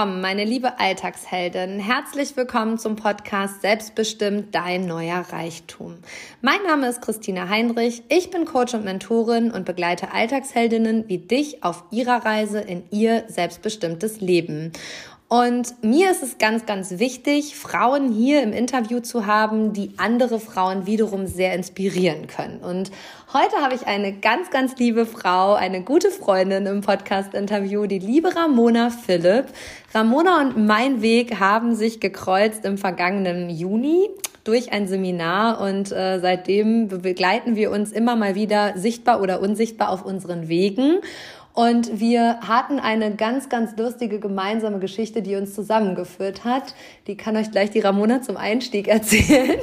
Willkommen, meine liebe Alltagsheldin. Herzlich willkommen zum Podcast Selbstbestimmt dein neuer Reichtum. Mein Name ist Christina Heinrich. Ich bin Coach und Mentorin und begleite Alltagsheldinnen wie dich auf ihrer Reise in ihr selbstbestimmtes Leben. Und mir ist es ganz, ganz wichtig, Frauen hier im Interview zu haben, die andere Frauen wiederum sehr inspirieren können. Und heute habe ich eine ganz, ganz liebe Frau, eine gute Freundin im Podcast-Interview, die liebe Ramona Philipp. Ramona und mein Weg haben sich gekreuzt im vergangenen Juni durch ein Seminar und äh, seitdem begleiten wir uns immer mal wieder sichtbar oder unsichtbar auf unseren Wegen. Und wir hatten eine ganz, ganz lustige gemeinsame Geschichte, die uns zusammengeführt hat. Die kann euch gleich die Ramona zum Einstieg erzählen.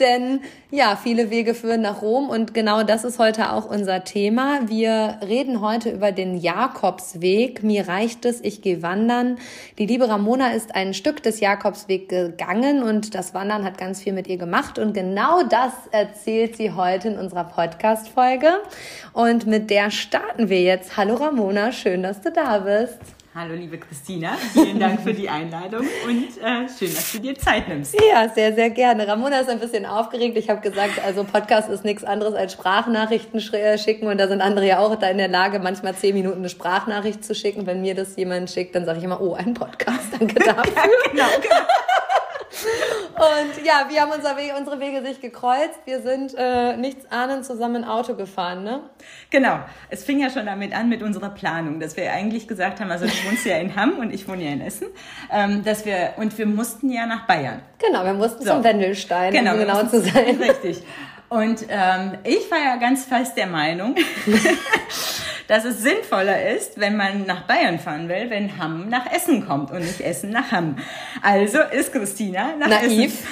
Denn ja, viele Wege führen nach Rom und genau das ist heute auch unser Thema. Wir reden heute über den Jakobsweg. Mir reicht es, ich gehe wandern. Die liebe Ramona ist ein Stück des Jakobsweg gegangen und das Wandern hat ganz viel mit ihr gemacht und genau das erzählt sie heute in unserer Podcast-Folge. Und mit der starten wir jetzt. Hallo Ramona, schön, dass du da bist. Hallo liebe Christina, vielen Dank für die Einladung und äh, schön, dass du dir Zeit nimmst. Ja, sehr, sehr gerne. Ramona ist ein bisschen aufgeregt. Ich habe gesagt, also Podcast ist nichts anderes als Sprachnachrichten äh, schicken und da sind andere ja auch da in der Lage, manchmal zehn Minuten eine Sprachnachricht zu schicken. Wenn mir das jemand schickt, dann sage ich immer, oh, ein Podcast, danke dafür. genau, genau. Und ja, wir haben unser Wege, unsere Wege sich gekreuzt. Wir sind äh, nichts ahnend zusammen Auto gefahren, ne? Genau. Es fing ja schon damit an mit unserer Planung, dass wir eigentlich gesagt haben, also du wohnst ja in Hamm und ich wohne ja in Essen, ähm, dass wir und wir mussten ja nach Bayern. Genau, wir mussten so. zum Wendelstein, genau, um genau zu sein. Richtig. Und ähm, ich war ja ganz fest der Meinung, dass es sinnvoller ist, wenn man nach Bayern fahren will, wenn Hamm nach Essen kommt und nicht Essen nach Hamm. Also ist Christina nach naiv. Essen.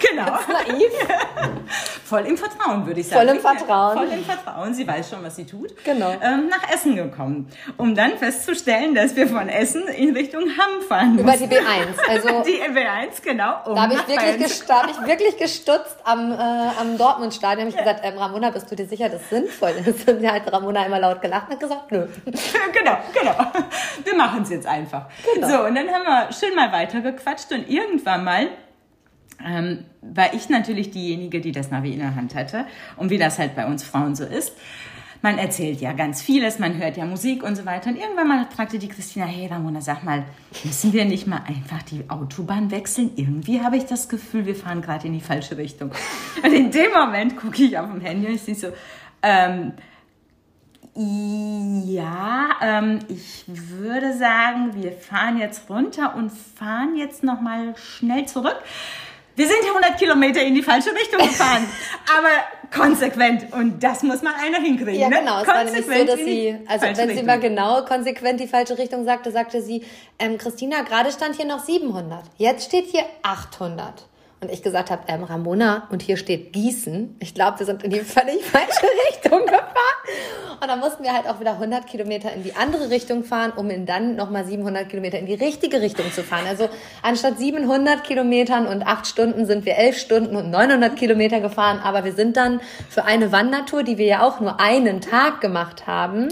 genau. naiv. Voll im Vertrauen, würde ich sagen. Voll im Vertrauen. Voll im Vertrauen. Sie weiß schon, was sie tut. Genau. Ähm, nach Essen gekommen, um dann festzustellen, dass wir von Essen in Richtung Hamm fahren Über die B1. Also die B1, genau. Um da habe ich, wirklich da hab ich wirklich gestutzt am, äh, am Dortmund-Stadion. habe ich gesagt, ähm, Ramona, bist du dir sicher, das ist sinnvoll? Und hat Ramona immer laut gelacht und gesagt, nö. genau, genau. Wir machen es jetzt einfach. Genau. So, und dann haben wir schön mal weitergequatscht und irgendwann mal ähm, war ich natürlich diejenige, die das Navi in der Hand hatte und wie das halt bei uns Frauen so ist. Man erzählt ja ganz vieles, man hört ja Musik und so weiter. Und irgendwann mal fragte die Christina, hey Ramona, sag mal, müssen wir nicht mal einfach die Autobahn wechseln? Irgendwie habe ich das Gefühl, wir fahren gerade in die falsche Richtung. Und in dem Moment gucke ich auf dem Handy und ich sehe so, ähm, ja, ähm, ich würde sagen, wir fahren jetzt runter und fahren jetzt nochmal schnell zurück. Wir sind 100 Kilometer in die falsche Richtung gefahren, aber konsequent und das muss man einer hinkriegen. Ja, ne? genau. Ne? Es war nämlich so, dass sie, also wenn Richtung. sie mal genau konsequent die falsche Richtung sagte, sagte sie, ähm, Christina, gerade stand hier noch 700, jetzt steht hier 800 und ich gesagt habe, ähm, Ramona, und hier steht Gießen. Ich glaube, wir sind in die völlig falsche Richtung gefahren. Und dann mussten wir halt auch wieder 100 Kilometer in die andere Richtung fahren, um in dann nochmal 700 Kilometer in die richtige Richtung zu fahren. Also anstatt 700 Kilometern und 8 Stunden sind wir 11 Stunden und 900 Kilometer gefahren. Aber wir sind dann für eine Wandertour, die wir ja auch nur einen Tag gemacht haben,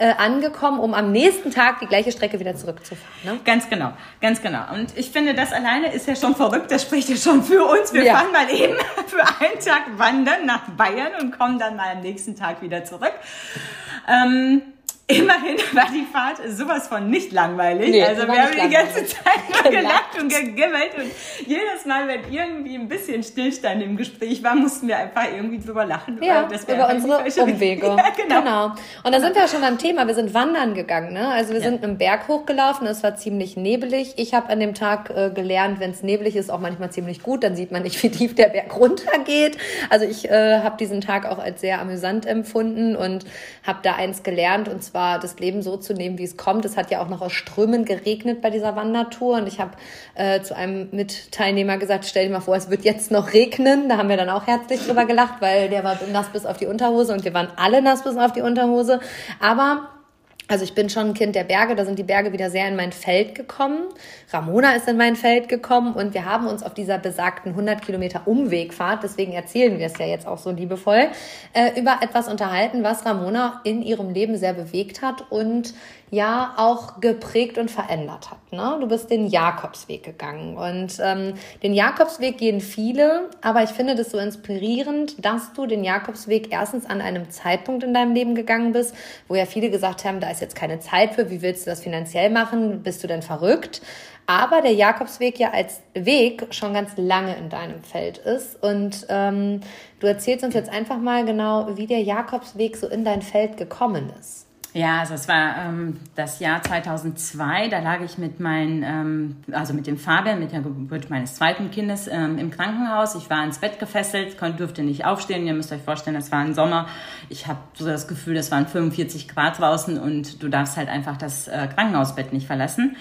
äh, angekommen, um am nächsten Tag die gleiche Strecke wieder zurückzufahren. Ne? Ganz genau, ganz genau. Und ich finde, das alleine ist ja schon verrückt. Das spricht ja schon für uns. Wir ja. fahren mal eben für einen Tag wandern nach Bayern und kommen dann mal am nächsten Tag wieder zurück. Ähm, Immerhin war die Fahrt sowas von nicht langweilig. Nee, also wir haben die ganze Zeit nur gelacht und gegimmelt und jedes Mal, wenn irgendwie ein bisschen Stillstand im Gespräch war, mussten wir einfach irgendwie drüber lachen. Ja, über unsere Umwege. Ja, genau. genau. Und da sind wir ja schon beim Thema. Wir sind wandern gegangen. Ne? Also wir ja. sind einen Berg hochgelaufen. Es war ziemlich nebelig. Ich habe an dem Tag äh, gelernt, wenn es neblig ist, auch manchmal ziemlich gut. Dann sieht man nicht, wie tief der Berg runtergeht. Also ich äh, habe diesen Tag auch als sehr amüsant empfunden und habe da eins gelernt und zwar war, das Leben so zu nehmen, wie es kommt. Es hat ja auch noch aus Strömen geregnet bei dieser Wandertour. Und ich habe äh, zu einem Mitteilnehmer gesagt, stell dir mal vor, es wird jetzt noch regnen. Da haben wir dann auch herzlich drüber gelacht, weil der war nass bis auf die Unterhose und wir waren alle nass bis auf die Unterhose. Aber Also ich bin schon ein Kind der Berge, da sind die Berge wieder sehr in mein Feld gekommen. Ramona ist in mein Feld gekommen und wir haben uns auf dieser besagten 100 Kilometer Umwegfahrt, deswegen erzählen wir es ja jetzt auch so liebevoll, äh, über etwas unterhalten, was Ramona in ihrem Leben sehr bewegt hat und ja auch geprägt und verändert hat. Ne? Du bist den Jakobsweg gegangen und ähm, den Jakobsweg gehen viele, aber ich finde das so inspirierend, dass du den Jakobsweg erstens an einem Zeitpunkt in deinem Leben gegangen bist, wo ja viele gesagt haben, da ist jetzt keine Zeit für, wie willst du das finanziell machen, bist du denn verrückt? Aber der Jakobsweg ja als Weg schon ganz lange in deinem Feld ist und ähm, du erzählst uns jetzt einfach mal genau, wie der Jakobsweg so in dein Feld gekommen ist. Ja, also es war ähm, das Jahr 2002, da lag ich mit meinen, ähm, also mit dem Fabian, mit der Geburt meines zweiten Kindes ähm, im Krankenhaus. Ich war ins Bett gefesselt, konnte, durfte nicht aufstehen. Ihr müsst euch vorstellen, es war ein Sommer. Ich habe so das Gefühl, es waren 45 Grad draußen und du darfst halt einfach das äh, Krankenhausbett nicht verlassen.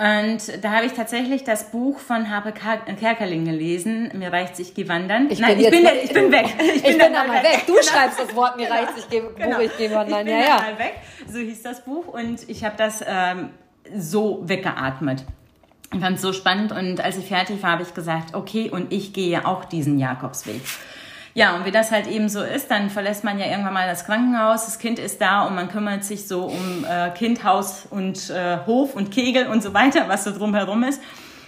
Und da habe ich tatsächlich das Buch von Harpe Kerkeling gelesen. Mir reicht sich, geh wandern. Ich Nein, bin ich, bin, der, ich bin weg. Ich, ich bin, bin da mal weg. Du genau. schreibst das Wort, mir genau. reicht sich, geh, genau. Buch, ich geh wandern. Ich bin ja, ja. mal weg. So hieß das Buch. Und ich habe das ähm, so weggeatmet. Ich fand es so spannend. Und als ich fertig war, habe ich gesagt, okay, und ich gehe auch diesen Jakobsweg. Ja, und wie das halt eben so ist, dann verlässt man ja irgendwann mal das Krankenhaus, das Kind ist da und man kümmert sich so um äh, Kind, Haus und äh, Hof und Kegel und so weiter, was so drumherum ist.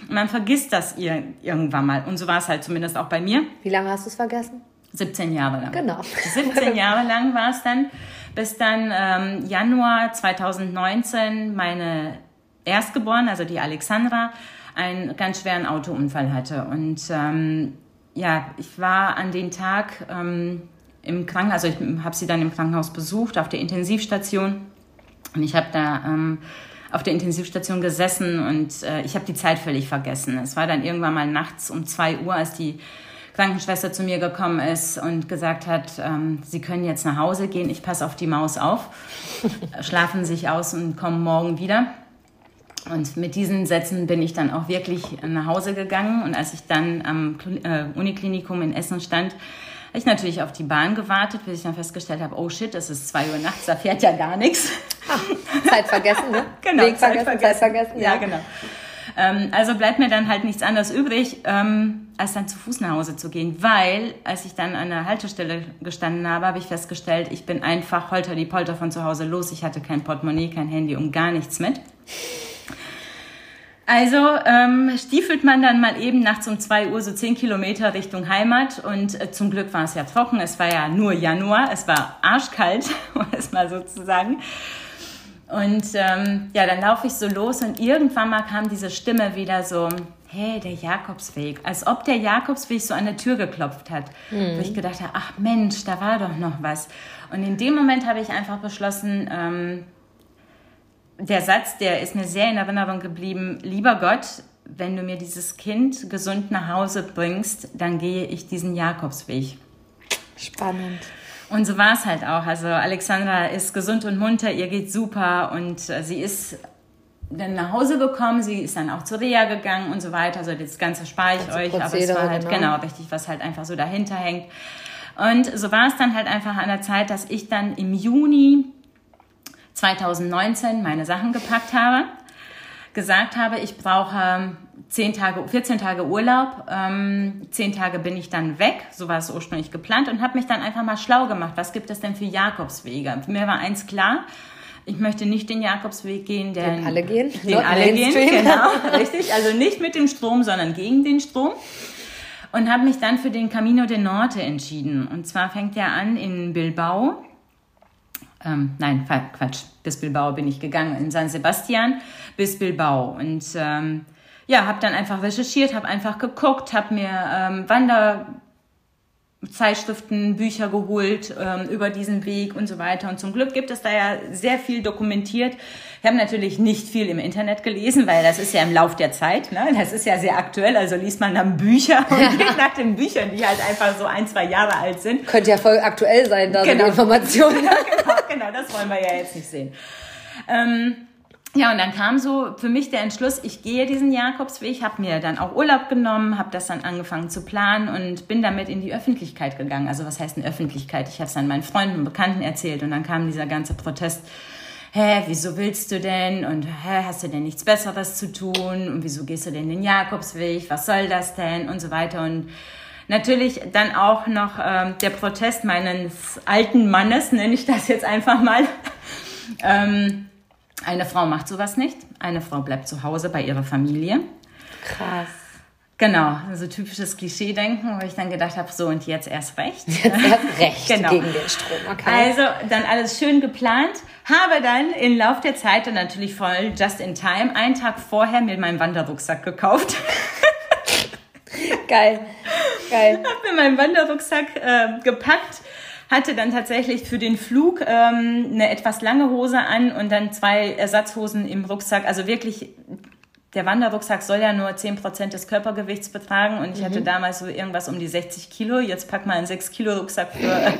Und man vergisst das ir irgendwann mal. Und so war es halt zumindest auch bei mir. Wie lange hast du es vergessen? 17 Jahre lang. Genau. 17 Jahre lang war es dann, bis dann ähm, Januar 2019 meine Erstgeborene, also die Alexandra, einen ganz schweren Autounfall hatte. Und ähm, ja, ich war an den Tag ähm, im Krankenhaus, also ich habe sie dann im Krankenhaus besucht, auf der Intensivstation. Und ich habe da ähm, auf der Intensivstation gesessen und äh, ich habe die Zeit völlig vergessen. Es war dann irgendwann mal nachts um zwei Uhr, als die Krankenschwester zu mir gekommen ist und gesagt hat, ähm, Sie können jetzt nach Hause gehen, ich passe auf die Maus auf, schlafen sich aus und kommen morgen wieder. Und mit diesen Sätzen bin ich dann auch wirklich nach Hause gegangen. Und als ich dann am äh, Uniklinikum in Essen stand, habe ich natürlich auf die Bahn gewartet, bis ich dann festgestellt habe, oh shit, es ist zwei Uhr nachts, da fährt ja gar nichts. Ach, Zeit vergessen, ne? genau, Weg Zeit vergessen, Zeit vergessen. Ja, ja genau. Ähm, also bleibt mir dann halt nichts anderes übrig, ähm, als dann zu Fuß nach Hause zu gehen, weil als ich dann an der Haltestelle gestanden habe, habe ich festgestellt, ich bin einfach holter die Polter von zu Hause los. Ich hatte kein Portemonnaie, kein Handy und gar nichts mit. Also ähm, stiefelt man dann mal eben nachts um zwei Uhr so zehn Kilometer Richtung Heimat und äh, zum Glück war es ja trocken, es war ja nur Januar, es war arschkalt, um es mal so zu sagen. Und ähm, ja, dann laufe ich so los und irgendwann mal kam diese Stimme wieder so, hey, der Jakobsweg, als ob der Jakobsweg so an der Tür geklopft hat. Mhm. Wo ich gedacht habe, ach Mensch, da war doch noch was. Und in dem Moment habe ich einfach beschlossen, ähm, der Satz, der ist mir sehr in Erinnerung geblieben. Lieber Gott, wenn du mir dieses Kind gesund nach Hause bringst, dann gehe ich diesen Jakobsweg. Spannend. Und so war es halt auch. Also Alexandra ist gesund und munter, ihr geht super und äh, sie ist dann nach Hause gekommen, sie ist dann auch zur Reha gegangen und so weiter. Also das Ganze spare ich euch, aber es war halt genau. genau richtig, was halt einfach so dahinter hängt. Und so war es dann halt einfach an der Zeit, dass ich dann im Juni 2019 meine Sachen gepackt habe, gesagt habe, ich brauche 10 Tage, 14 Tage Urlaub, ähm, 10 Tage bin ich dann weg, so war es ursprünglich geplant und habe mich dann einfach mal schlau gemacht, was gibt es denn für Jakobswege? Mir war eins klar, ich möchte nicht den Jakobsweg gehen, den, den alle gehen, den Not alle gehen, genau, richtig, also nicht mit dem Strom, sondern gegen den Strom. Und habe mich dann für den Camino de Norte entschieden. Und zwar fängt er an in Bilbao ähm, nein, Quatsch, bis Bilbao bin ich gegangen, in San Sebastian bis Bilbao. Und ähm, ja, habe dann einfach recherchiert, habe einfach geguckt, habe mir ähm, Wander Zeitschriften, Bücher geholt ähm, über diesen Weg und so weiter. Und zum Glück gibt es da ja sehr viel dokumentiert. Ich habe natürlich nicht viel im Internet gelesen, weil das ist ja im Lauf der Zeit. Ne? Das ist ja sehr aktuell. Also liest man dann Bücher und geht nach den Büchern, die halt einfach so ein, zwei Jahre alt sind. Könnte ja voll aktuell sein, da genau. sind Informationen. Ja, genau, genau, das wollen wir ja jetzt nicht sehen. Ähm, ja, und dann kam so für mich der Entschluss, ich gehe diesen Jakobsweg, habe mir dann auch Urlaub genommen, habe das dann angefangen zu planen und bin damit in die Öffentlichkeit gegangen. Also was heißt in Öffentlichkeit? Ich habe es dann meinen Freunden und Bekannten erzählt und dann kam dieser ganze Protest hä, wieso willst du denn? Und hä, hast du denn nichts Besseres zu tun? Und wieso gehst du denn den Jakobsweg? Was soll das denn? Und so weiter. Und natürlich dann auch noch ähm, der Protest meines alten Mannes, nenne ich das jetzt einfach mal. ähm, eine Frau macht sowas nicht. Eine Frau bleibt zu Hause bei ihrer Familie. Krass. Genau, so typisches Klischee-Denken, wo ich dann gedacht habe, so und jetzt erst recht. Jetzt erst recht genau. gegen den Strom, okay. Also dann alles schön geplant, habe dann im Lauf der Zeit dann natürlich voll just in time einen Tag vorher mir meinen Wanderrucksack gekauft. Geil, geil. Hab mir meinen Wanderrucksack äh, gepackt, hatte dann tatsächlich für den Flug ähm, eine etwas lange Hose an und dann zwei Ersatzhosen im Rucksack. Also wirklich der Wanderrucksack soll ja nur 10% des Körpergewichts betragen und ich mhm. hatte damals so irgendwas um die 60 Kilo. Jetzt pack mal einen 6 Kilo Rucksack für äh,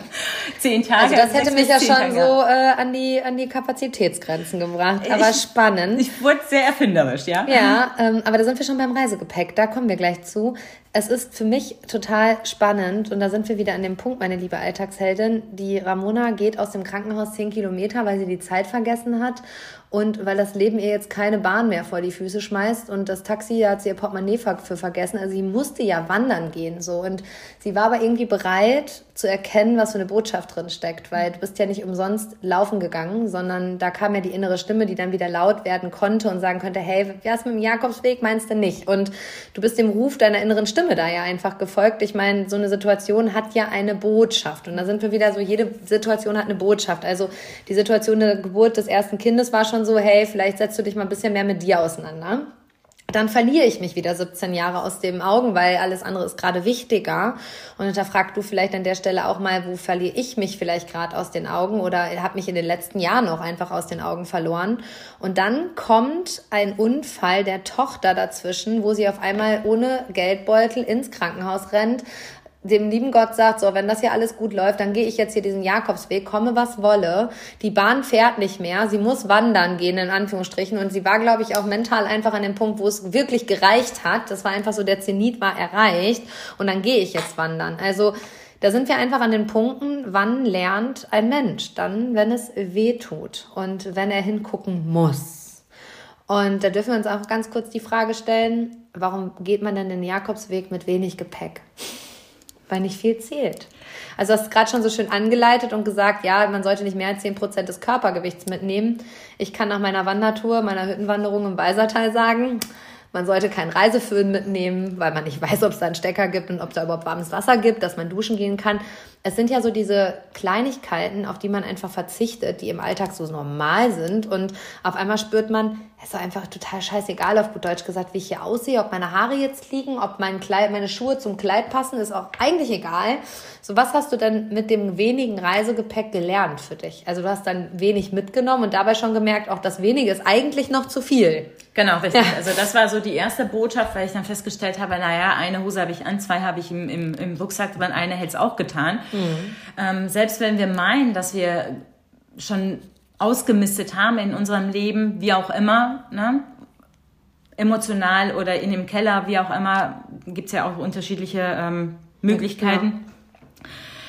10 Tage. Also das hätte mich ja schon Tage. so äh, an, die, an die Kapazitätsgrenzen gebracht. Aber ich, spannend. Ich wurde sehr erfinderisch, ja. Ja, ähm, aber da sind wir schon beim Reisegepäck. Da kommen wir gleich zu. Es ist für mich total spannend und da sind wir wieder an dem Punkt, meine liebe Alltagsheldin. Die Ramona geht aus dem Krankenhaus 10 Kilometer, weil sie die Zeit vergessen hat und weil das Leben ihr jetzt keine Bahn mehr vor die Füße schmeißt und das Taxi hat sie ihr Portemonnaie für vergessen. Also sie musste ja wandern gehen so und sie war aber irgendwie bereit zu erkennen, was für eine Botschaft drin steckt, weil du bist ja nicht umsonst laufen gegangen, sondern da kam ja die innere Stimme, die dann wieder laut werden konnte und sagen könnte, hey, wie ist mit dem Jakobsweg? Meinst du nicht? Und du bist dem Ruf deiner inneren Stimme da ja einfach gefolgt. Ich meine, so eine Situation hat ja eine Botschaft und da sind wir wieder so, jede Situation hat eine Botschaft. Also die Situation der Geburt des ersten Kindes war schon so, hey, vielleicht setzt du dich mal ein bisschen mehr mit dir auseinander. Dann verliere ich mich wieder 17 Jahre aus den Augen, weil alles andere ist gerade wichtiger. Und hinterfrag du vielleicht an der Stelle auch mal, wo verliere ich mich vielleicht gerade aus den Augen oder habe mich in den letzten Jahren auch einfach aus den Augen verloren. Und dann kommt ein Unfall der Tochter dazwischen, wo sie auf einmal ohne Geldbeutel ins Krankenhaus rennt, dem lieben Gott sagt, so, wenn das hier alles gut läuft, dann gehe ich jetzt hier diesen Jakobsweg, komme was wolle. Die Bahn fährt nicht mehr, sie muss wandern gehen, in Anführungsstrichen. Und sie war, glaube ich, auch mental einfach an dem Punkt, wo es wirklich gereicht hat. Das war einfach so, der Zenit war erreicht. Und dann gehe ich jetzt wandern. Also, da sind wir einfach an den Punkten, wann lernt ein Mensch? Dann, wenn es weh tut und wenn er hingucken muss. Und da dürfen wir uns auch ganz kurz die Frage stellen, warum geht man denn den Jakobsweg mit wenig Gepäck? Weil nicht viel zählt. Also hast gerade schon so schön angeleitet und gesagt, ja, man sollte nicht mehr als 10% des Körpergewichts mitnehmen. Ich kann nach meiner Wandertour, meiner Hüttenwanderung im Weisertal sagen, man sollte keinen Reiseföhn mitnehmen, weil man nicht weiß, ob es da einen Stecker gibt und ob es da überhaupt warmes Wasser gibt, dass man duschen gehen kann. Es sind ja so diese Kleinigkeiten, auf die man einfach verzichtet, die im Alltag so normal sind. Und auf einmal spürt man, es ist einfach total scheißegal, auf gut Deutsch gesagt, wie ich hier aussehe, ob meine Haare jetzt liegen, ob mein Kleid, meine Schuhe zum Kleid passen, ist auch eigentlich egal. So, was hast du denn mit dem wenigen Reisegepäck gelernt für dich? Also du hast dann wenig mitgenommen und dabei schon gemerkt, auch das wenige ist eigentlich noch zu viel. Genau, richtig. Ja. Also das war so die erste Botschaft, weil ich dann festgestellt habe, naja, eine Hose habe ich an, zwei habe ich im, im, im Rucksack drin, eine hätte es auch getan. Mhm. Ähm, selbst wenn wir meinen, dass wir schon ausgemistet haben in unserem Leben, wie auch immer, ne? emotional oder in dem Keller, wie auch immer, gibt es ja auch unterschiedliche ähm, Möglichkeiten. Ja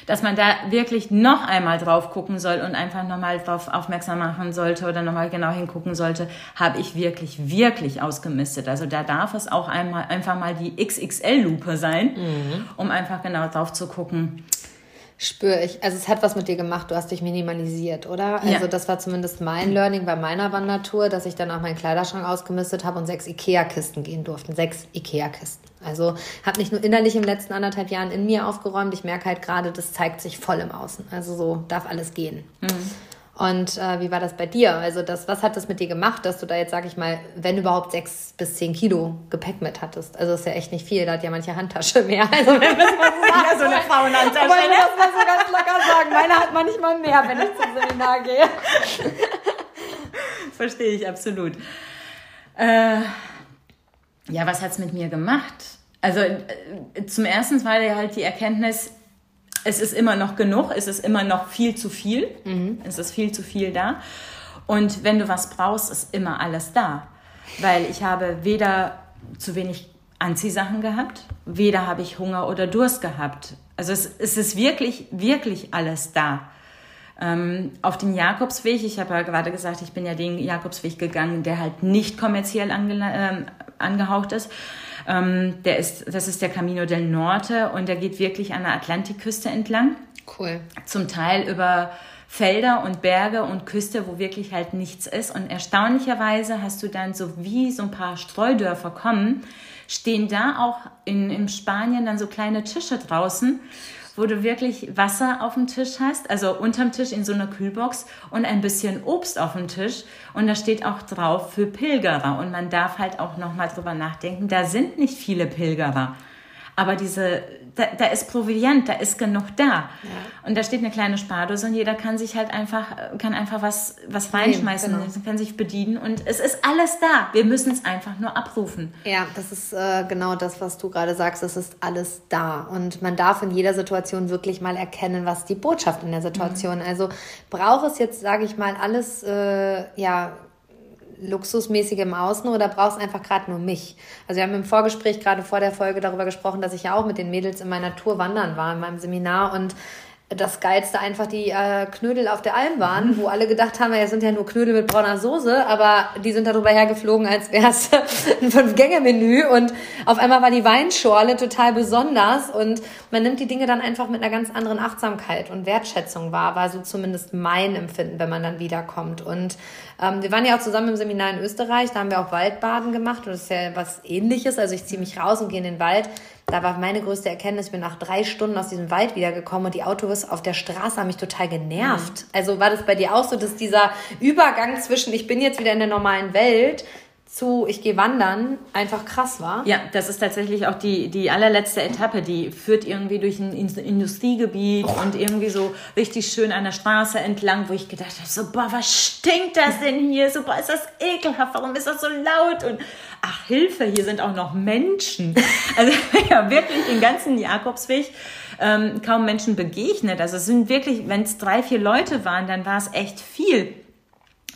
dass man da wirklich noch einmal drauf gucken soll und einfach nochmal drauf aufmerksam machen sollte oder nochmal genau hingucken sollte, habe ich wirklich, wirklich ausgemistet. Also da darf es auch einmal, einfach mal die XXL-Lupe sein, mhm. um einfach genau drauf zu gucken, Spüre ich. Also es hat was mit dir gemacht, du hast dich minimalisiert, oder? Also ja. das war zumindest mein Learning bei meiner Wandertour, dass ich dann auch meinen Kleiderschrank ausgemistet habe und sechs Ikea-Kisten gehen durften. Sechs Ikea-Kisten. Also habe nicht nur innerlich im letzten anderthalb Jahren in mir aufgeräumt, ich merke halt gerade, das zeigt sich voll im Außen. Also so darf alles gehen. Mhm. Und äh, wie war das bei dir? Also das, was hat das mit dir gemacht, dass du da jetzt, sag ich mal, wenn überhaupt sechs bis zehn Kilo Gepäck mit hattest? Also das ist ja echt nicht viel, da hat ja manche Handtasche mehr. Also wenn wir so so eine Frauenhandtasche. Aber ich muss mal so ganz locker sagen, meine hat manchmal mehr, wenn ich zum Seminar gehe. Verstehe ich absolut. Äh, ja, was hat's mit mir gemacht? Also äh, zum ersten war ja halt die Erkenntnis, es ist immer noch genug, es ist immer noch viel zu viel, mhm. es ist viel zu viel da. Und wenn du was brauchst, ist immer alles da. Weil ich habe weder zu wenig Anziehsachen gehabt, weder habe ich Hunger oder Durst gehabt. Also es, es ist wirklich, wirklich alles da. ähm, auf den Jakobsweg. Ich habe ja gerade gesagt, ich bin ja den Jakobsweg gegangen, der halt nicht kommerziell ange äh, angehaucht ist. Ähm, der ist, das ist der Camino del Norte und der geht wirklich an der Atlantikküste entlang. Cool. Zum Teil über Felder und Berge und Küste, wo wirklich halt nichts ist. Und erstaunlicherweise hast du dann so wie so ein paar Streudörfer kommen, stehen da auch in, in Spanien dann so kleine Tische draußen, wo du wirklich Wasser auf dem Tisch hast, also unterm Tisch in so einer Kühlbox und ein bisschen Obst auf dem Tisch. Und da steht auch drauf für Pilgerer. Und man darf halt auch nochmal drüber nachdenken, da sind nicht viele Pilgerer. Aber diese, da, da ist Proviant, da ist genug da. Ja. Und da steht eine kleine Spardose und jeder kann sich halt einfach, kann einfach was, was reinschmeißen, nee, genau. kann sich bedienen und es ist alles da. Wir müssen es einfach nur abrufen. Ja, das ist äh, genau das, was du gerade sagst. Es ist alles da. Und man darf in jeder Situation wirklich mal erkennen, was die Botschaft in der Situation. Mhm. Also braucht es jetzt, sage ich mal, alles, äh, ja, luxusmäßig im Außen oder brauchst einfach gerade nur mich? Also wir haben im Vorgespräch gerade vor der Folge darüber gesprochen, dass ich ja auch mit den Mädels in meiner Tour wandern war, in meinem Seminar und das Geilste einfach die äh, Knödel auf der Alm waren, wo alle gedacht haben, ja, sind ja nur Knödel mit brauner Soße, aber die sind darüber hergeflogen, als wäre es ein Fünf-Gänge-Menü und auf einmal war die Weinschorle total besonders und man nimmt die Dinge dann einfach mit einer ganz anderen Achtsamkeit und Wertschätzung wahr, war so zumindest mein Empfinden, wenn man dann wiederkommt. Und ähm, wir waren ja auch zusammen im Seminar in Österreich, da haben wir auch Waldbaden gemacht und das ist ja was ähnliches, also ich ziehe mich raus und gehe in den Wald da war meine größte Erkenntnis, ich bin nach drei Stunden aus diesem Wald wiedergekommen und die Autos auf der Straße haben mich total genervt. Mhm. Also war das bei dir auch so, dass dieser Übergang zwischen ich bin jetzt wieder in der normalen Welt zu ich gehe wandern einfach krass war. Ja, das ist tatsächlich auch die, die allerletzte Etappe, die führt irgendwie durch ein Industriegebiet oh. und irgendwie so richtig schön an der Straße entlang, wo ich gedacht habe, so, boah, was stinkt das denn hier? So, boah, ist das ekelhaft, warum ist das so laut? Und ach, Hilfe, hier sind auch noch Menschen. Also ja, wirklich den ganzen Jakobsweg ähm, kaum Menschen begegnet. Also es sind wirklich, wenn es drei, vier Leute waren, dann war es echt viel.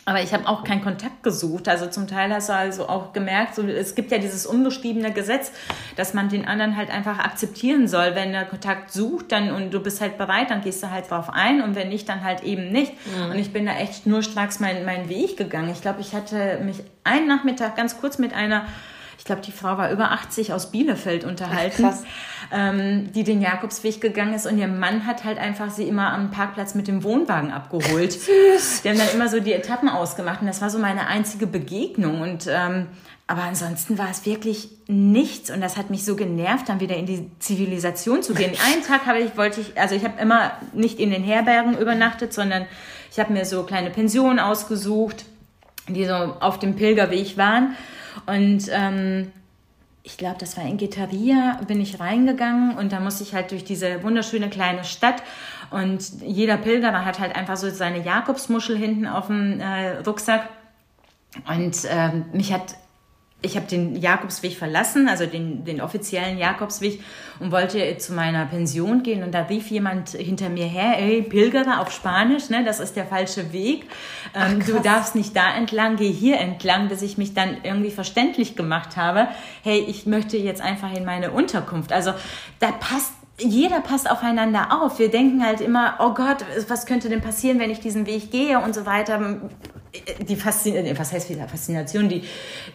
Aber ich habe auch keinen Kontakt gesucht. Also zum Teil hast du also auch gemerkt, so, es gibt ja dieses unbeschriebene Gesetz, dass man den anderen halt einfach akzeptieren soll. Wenn er Kontakt sucht dann und du bist halt bereit, dann gehst du halt drauf ein und wenn nicht, dann halt eben nicht. Mhm. Und ich bin da echt nur schnurstracks meinen mein Weg gegangen. Ich glaube, ich hatte mich einen Nachmittag ganz kurz mit einer ich glaube, die Frau war über 80 aus Bielefeld unterhalten, Ach, ähm, die den Jakobsweg gegangen ist und ihr Mann hat halt einfach sie immer am Parkplatz mit dem Wohnwagen abgeholt. Süß. Die haben dann immer so die Etappen ausgemacht und das war so meine einzige Begegnung und ähm, aber ansonsten war es wirklich nichts und das hat mich so genervt, dann wieder in die Zivilisation zu gehen. Einen Tag habe ich, wollte ich, also ich habe immer nicht in den Herbergen übernachtet, sondern ich habe mir so kleine Pensionen ausgesucht, die so auf dem Pilgerweg waren. Und ähm, ich glaube, das war in Getaria, bin ich reingegangen und da musste ich halt durch diese wunderschöne kleine Stadt und jeder Pilgerer hat halt einfach so seine Jakobsmuschel hinten auf dem äh, Rucksack. Und ähm, mich hat ich habe den Jakobsweg verlassen, also den, den offiziellen Jakobsweg und wollte zu meiner Pension gehen und da rief jemand hinter mir her, ey, Pilgerer auf Spanisch, ne, das ist der falsche Weg. Ähm, Ach, du darfst nicht da entlang, geh hier entlang, bis ich mich dann irgendwie verständlich gemacht habe, hey, ich möchte jetzt einfach in meine Unterkunft. Also da passt jeder passt aufeinander auf. Wir denken halt immer, oh Gott, was könnte denn passieren, wenn ich diesen Weg gehe und so weiter die Faszination, was heißt Faszination, die,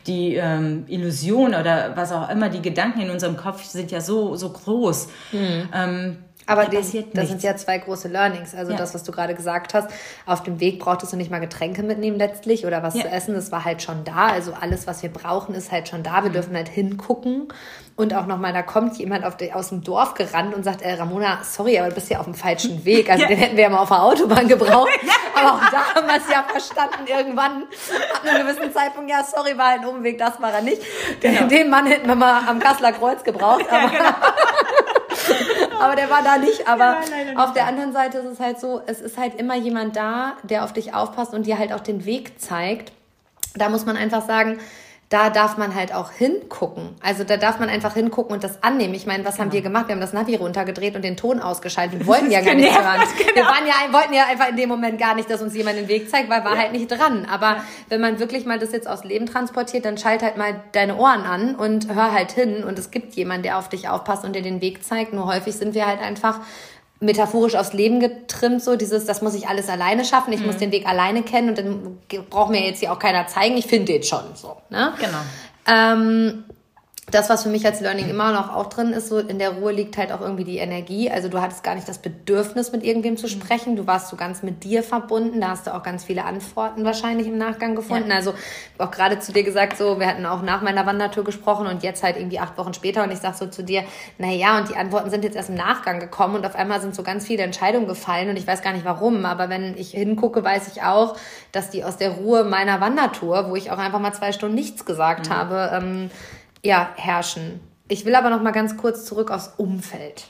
die ähm, Illusion oder was auch immer, die Gedanken in unserem Kopf sind ja so, so groß. Mhm. Ähm, aber die, das sind ja zwei große Learnings. Also ja. das, was du gerade gesagt hast, auf dem Weg brauchtest du nicht mal Getränke mitnehmen letztlich oder was ja. zu essen. Das war halt schon da. Also alles, was wir brauchen, ist halt schon da. Wir mhm. dürfen halt hingucken. Und auch nochmal, da kommt jemand die, aus dem Dorf gerannt und sagt, äh, Ramona, sorry, aber du bist ja auf dem falschen Weg. Also ja. den hätten wir ja mal auf der Autobahn gebraucht. aber auch da haben wir es ja verstanden. Irgendwann ab einem gewissen Zeitpunkt, ja, sorry, war ein Umweg, das war er nicht. Genau. Den Mann hätten wir mal am Kasseler Kreuz gebraucht. Aber genau. aber der war da nicht. Aber nicht auf der anderen Seite ist es halt so, es ist halt immer jemand da, der auf dich aufpasst und dir halt auch den Weg zeigt. Da muss man einfach sagen, da darf man halt auch hingucken. Also da darf man einfach hingucken und das annehmen. Ich meine, was genau. haben wir gemacht? Wir haben das Navi runtergedreht und den Ton ausgeschaltet. Wir wollten ja gar nicht hören. Genau. Wir waren ja, wollten ja einfach in dem Moment gar nicht, dass uns jemand den Weg zeigt, weil war ja. halt nicht dran. Aber ja. wenn man wirklich mal das jetzt aus Leben transportiert, dann schalt halt mal deine Ohren an und hör halt hin. Und es gibt jemanden, der auf dich aufpasst und dir den Weg zeigt. Nur häufig sind wir halt einfach metaphorisch aufs Leben getrimmt, so dieses, das muss ich alles alleine schaffen, ich mhm. muss den Weg alleine kennen und dann braucht mir jetzt hier auch keiner zeigen, ich finde den schon so. Ne? Genau. Ähm, das, was für mich als Learning immer noch auch drin ist, so in der Ruhe liegt halt auch irgendwie die Energie. Also du hattest gar nicht das Bedürfnis, mit irgendwem zu sprechen. Du warst so ganz mit dir verbunden. Da hast du auch ganz viele Antworten wahrscheinlich im Nachgang gefunden. Ja. Also auch gerade zu dir gesagt, so, wir hatten auch nach meiner Wandertour gesprochen und jetzt halt irgendwie acht Wochen später und ich sag so zu dir, na ja, und die Antworten sind jetzt erst im Nachgang gekommen und auf einmal sind so ganz viele Entscheidungen gefallen und ich weiß gar nicht warum. Aber wenn ich hingucke, weiß ich auch, dass die aus der Ruhe meiner Wandertour, wo ich auch einfach mal zwei Stunden nichts gesagt mhm. habe, ähm, ja, herrschen. Ich will aber noch mal ganz kurz zurück aufs Umfeld.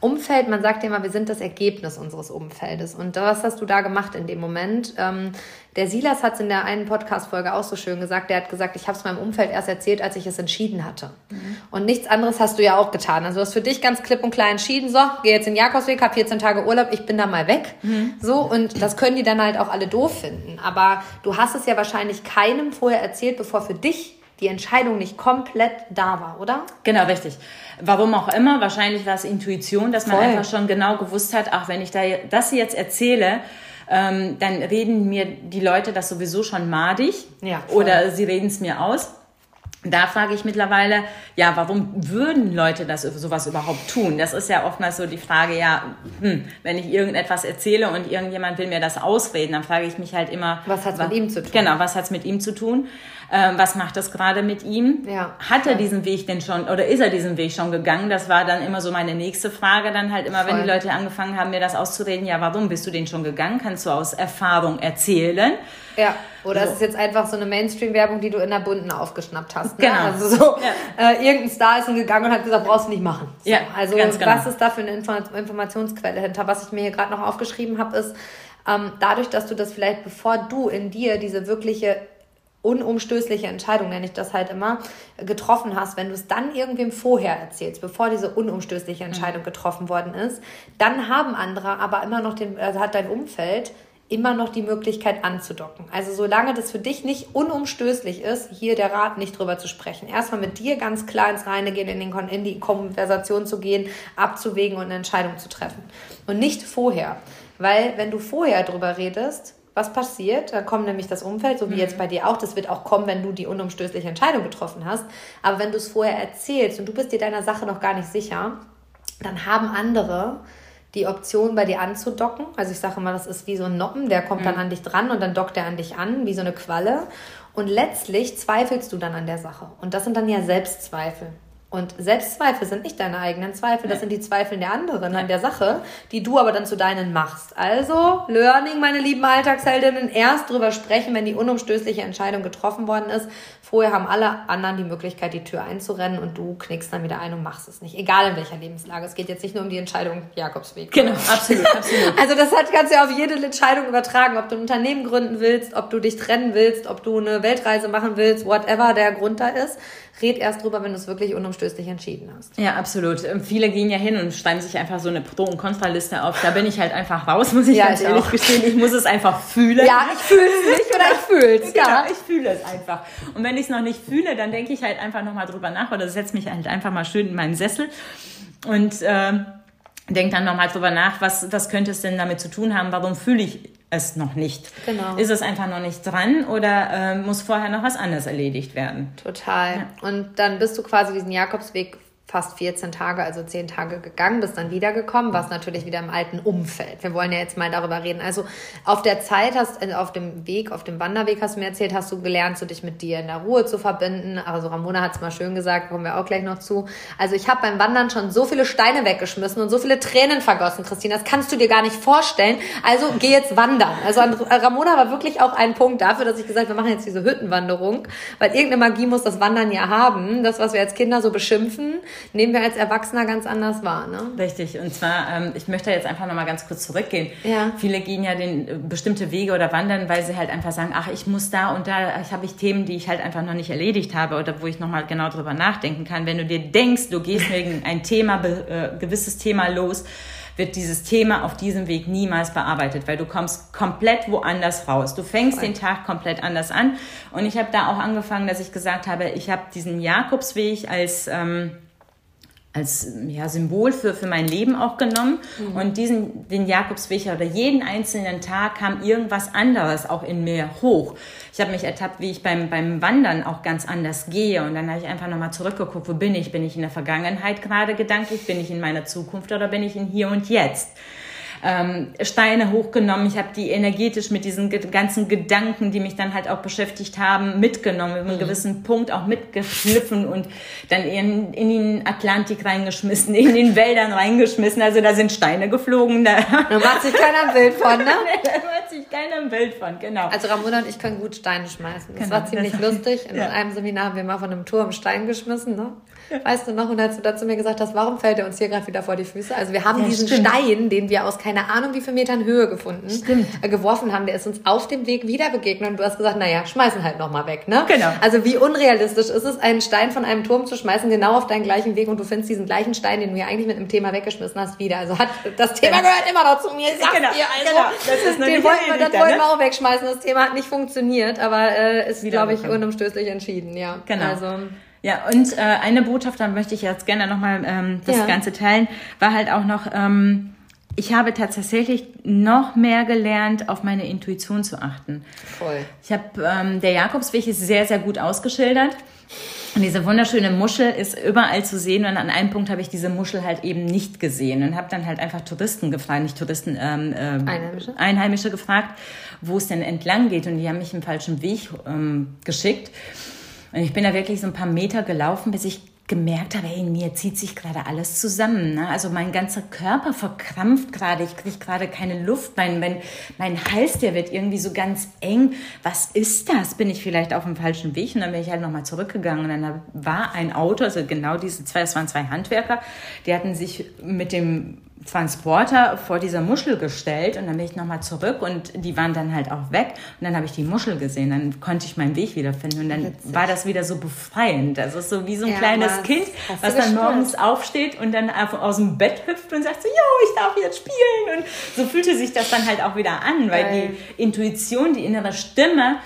Umfeld, man sagt ja immer, wir sind das Ergebnis unseres Umfeldes. Und was hast du da gemacht in dem Moment? Ähm, der Silas hat es in der einen Podcast-Folge auch so schön gesagt. Der hat gesagt, ich habe es meinem Umfeld erst erzählt, als ich es entschieden hatte. Mhm. Und nichts anderes hast du ja auch getan. Also du hast für dich ganz klipp und klar entschieden, so, geh jetzt in Jakobsweg, hab 14 Tage Urlaub, ich bin da mal weg. Mhm. So, und das können die dann halt auch alle doof finden. Aber du hast es ja wahrscheinlich keinem vorher erzählt, bevor für dich die Entscheidung nicht komplett da war, oder? Genau, richtig. Warum auch immer, wahrscheinlich war es Intuition, dass man Voll. einfach schon genau gewusst hat, ach, wenn ich da das jetzt erzähle, ähm, dann reden mir die Leute das sowieso schon madig ja, oder sie reden es mir aus. Da frage ich mittlerweile, ja, warum würden Leute das sowas überhaupt tun? Das ist ja oftmals so die Frage, ja, hm, wenn ich irgendetwas erzähle und irgendjemand will mir das ausreden, dann frage ich mich halt immer, was hat es mit ihm zu tun? Genau, was hat es mit ihm zu tun? Ähm, was macht das gerade mit ihm? Ja. Hat er diesen Weg denn schon oder ist er diesen Weg schon gegangen? Das war dann immer so meine nächste Frage. Dann halt immer, Voll. wenn die Leute angefangen haben, mir das auszureden, ja, warum bist du den schon gegangen? Kannst du aus Erfahrung erzählen? Ja, oder so. es ist jetzt einfach so eine Mainstream-Werbung, die du in der Bunten aufgeschnappt hast. Ne? Genau. Also so, ja. äh, irgendein Star ist gegangen und hat gesagt, brauchst du nicht machen. So. Ja, also ganz genau. was ist da für eine Informationsquelle hinter? Was ich mir hier gerade noch aufgeschrieben habe, ist, ähm, dadurch, dass du das vielleicht, bevor du in dir diese wirkliche unumstößliche Entscheidung, nenne ich das halt immer, getroffen hast, wenn du es dann irgendwem vorher erzählst, bevor diese unumstößliche Entscheidung getroffen worden ist, dann haben andere aber immer noch den, also hat dein Umfeld immer noch die Möglichkeit anzudocken. Also solange das für dich nicht unumstößlich ist, hier der Rat nicht drüber zu sprechen. Erstmal mit dir ganz klar ins Reine gehen, in, den, in die Konversation zu gehen, abzuwägen und eine Entscheidung zu treffen. Und nicht vorher. Weil wenn du vorher drüber redest, was passiert. Da kommt nämlich das Umfeld, so wie mhm. jetzt bei dir auch. Das wird auch kommen, wenn du die unumstößliche Entscheidung getroffen hast. Aber wenn du es vorher erzählst und du bist dir deiner Sache noch gar nicht sicher, dann haben andere die Option, bei dir anzudocken. Also ich sage mal, das ist wie so ein Noppen, der kommt mhm. dann an dich dran und dann dockt er an dich an, wie so eine Qualle. Und letztlich zweifelst du dann an der Sache. Und das sind dann ja Selbstzweifel. Und Selbstzweifel sind nicht deine eigenen Zweifel, das sind die Zweifel der anderen an der Sache, die du aber dann zu deinen machst. Also, Learning, meine lieben Alltagsheldinnen, erst drüber sprechen, wenn die unumstößliche Entscheidung getroffen worden ist. Vorher haben alle anderen die Möglichkeit, die Tür einzurennen und du knickst dann wieder ein und machst es nicht. Egal in welcher Lebenslage. Es geht jetzt nicht nur um die Entscheidung Jakobsweg. Genau, absolut, absolut. Also das hat, kannst du ja auf jede Entscheidung übertragen, ob du ein Unternehmen gründen willst, ob du dich trennen willst, ob du eine Weltreise machen willst, whatever der Grund da ist red erst drüber, wenn du es wirklich unumstößlich entschieden hast. Ja, absolut. Ähm, viele gehen ja hin und schreiben sich einfach so eine Pro- und Kontraliste auf. Da bin ich halt einfach raus, muss ich ja, ganz ich ehrlich auch. gestehen. Ich muss es einfach fühlen. Ja, ich fühle es nicht ich fühle es. Ja. Genau, ich fühle es einfach. Und wenn ich es noch nicht fühle, dann denke ich halt einfach nochmal drüber nach oder setze mich halt einfach mal schön in meinen Sessel und äh, denke dann nochmal drüber nach, was, was könnte es denn damit zu tun haben, warum fühle ich es noch nicht. Genau. Ist es einfach noch nicht dran oder äh, muss vorher noch was anderes erledigt werden? Total. Ja. Und dann bist du quasi diesen Jakobsweg fast 14 Tage, also 10 Tage gegangen, bist dann wiedergekommen, warst natürlich wieder im alten Umfeld. Wir wollen ja jetzt mal darüber reden. Also auf der Zeit hast, äh, auf dem Weg, auf dem Wanderweg hast du mir erzählt, hast du gelernt, so dich mit dir in der Ruhe zu verbinden. Also Ramona hat es mal schön gesagt, kommen wir auch gleich noch zu. Also ich habe beim Wandern schon so viele Steine weggeschmissen und so viele Tränen vergossen, Christine. Das kannst du dir gar nicht vorstellen. Also geh jetzt wandern. Also Ramona war wirklich auch ein Punkt dafür, dass ich gesagt, wir machen jetzt diese Hüttenwanderung, weil irgendeine Magie muss das Wandern ja haben. Das, was wir als Kinder so beschimpfen, nehmen wir als Erwachsener ganz anders wahr. Ne? Richtig. Und zwar, ähm, ich möchte jetzt einfach nochmal ganz kurz zurückgehen. Ja. Viele gehen ja den äh, bestimmte Wege oder wandern, weil sie halt einfach sagen, ach, ich muss da und da, ich habe ich Themen, die ich halt einfach noch nicht erledigt habe oder wo ich nochmal genau drüber nachdenken kann. Wenn du dir denkst, du gehst wegen ein Thema, äh, gewisses Thema los, wird dieses Thema auf diesem Weg niemals bearbeitet, weil du kommst komplett woanders raus. Du fängst den Tag komplett anders an. Und ich habe da auch angefangen, dass ich gesagt habe, ich habe diesen Jakobsweg als ähm, als ja, Symbol für, für mein Leben auch genommen. Mhm. Und diesen, den Jakobsweg oder jeden einzelnen Tag kam irgendwas anderes auch in mir hoch. Ich habe mich ertappt, wie ich beim, beim Wandern auch ganz anders gehe. Und dann habe ich einfach nochmal zurückgeguckt, wo bin ich? Bin ich in der Vergangenheit gerade gedanklich? Bin ich in meiner Zukunft oder bin ich in hier und jetzt? Ähm, Steine hochgenommen. Ich habe die energetisch mit diesen ganzen Gedanken, die mich dann halt auch beschäftigt haben, mitgenommen, über einen mhm. gewissen Punkt auch mitgeschliffen und dann in, in den Atlantik reingeschmissen, in den Wäldern reingeschmissen. Also da sind Steine geflogen. Da, da macht sich keiner ein Bild von, ne? da macht sich keiner ein Bild von, genau. Also Ramona und ich können gut Steine schmeißen. Das genau, war ziemlich das lustig. In ja. einem Seminar haben wir mal von einem Turm Stein geschmissen, ne? Weißt du noch? Und als du dazu mir gesagt hast, warum fällt er uns hier gerade wieder vor die Füße? Also wir haben ja, diesen stimmt. Stein, den wir aus keine Ahnung wie viel Metern Höhe gefunden. Äh, geworfen haben, der ist uns auf dem Weg wieder begegnet und du hast gesagt, naja, schmeißen halt nochmal weg, ne? Genau. Also wie unrealistisch ist es, einen Stein von einem Turm zu schmeißen, genau auf deinen gleichen Weg und du findest diesen gleichen Stein, den du ja eigentlich mit einem Thema weggeschmissen hast, wieder. Also hat, das Thema ja. gehört immer noch zu mir, sag's genau. dir also. Genau. Das ist den wollten wir, das wollten wir ne? auch wegschmeißen, das Thema hat nicht funktioniert, aber äh, ist, glaube ich, unumstößlich entschieden, ja. Genau. Also, ja, und äh, eine Botschaft, da möchte ich jetzt gerne nochmal ähm, das ja. Ganze teilen, war halt auch noch, ähm, ich habe tatsächlich noch mehr gelernt, auf meine Intuition zu achten. Voll. Ich habe, ähm, der Jakobsweg ist sehr, sehr gut ausgeschildert. Und diese wunderschöne Muschel ist überall zu sehen und an einem Punkt habe ich diese Muschel halt eben nicht gesehen und habe dann halt einfach Touristen gefragt, nicht Touristen, ähm, ähm, Einheimische? Einheimische gefragt, wo es denn entlang geht und die haben mich im falschen Weg ähm, geschickt. Und ich bin da wirklich so ein paar Meter gelaufen, bis ich gemerkt habe, hey, in mir zieht sich gerade alles zusammen. Ne? Also mein ganzer Körper verkrampft gerade, ich kriege gerade keine Luft, mein, mein, mein Hals, der wird irgendwie so ganz eng. Was ist das? Bin ich vielleicht auf dem falschen Weg? Und dann bin ich halt nochmal zurückgegangen und dann war ein Auto, also genau diese zwei, es waren zwei Handwerker, die hatten sich mit dem Transporter vor dieser Muschel gestellt und dann bin ich nochmal zurück und die waren dann halt auch weg und dann habe ich die Muschel gesehen, dann konnte ich meinen Weg wiederfinden und dann Witzig. war das wieder so befreiend. Also so wie so ein ja, kleines Kind, was dann morgens aufsteht und dann aus dem Bett hüpft und sagt so, jo, ich darf jetzt spielen und so fühlte sich das dann halt auch wieder an, weil Geil. die Intuition, die innere Stimme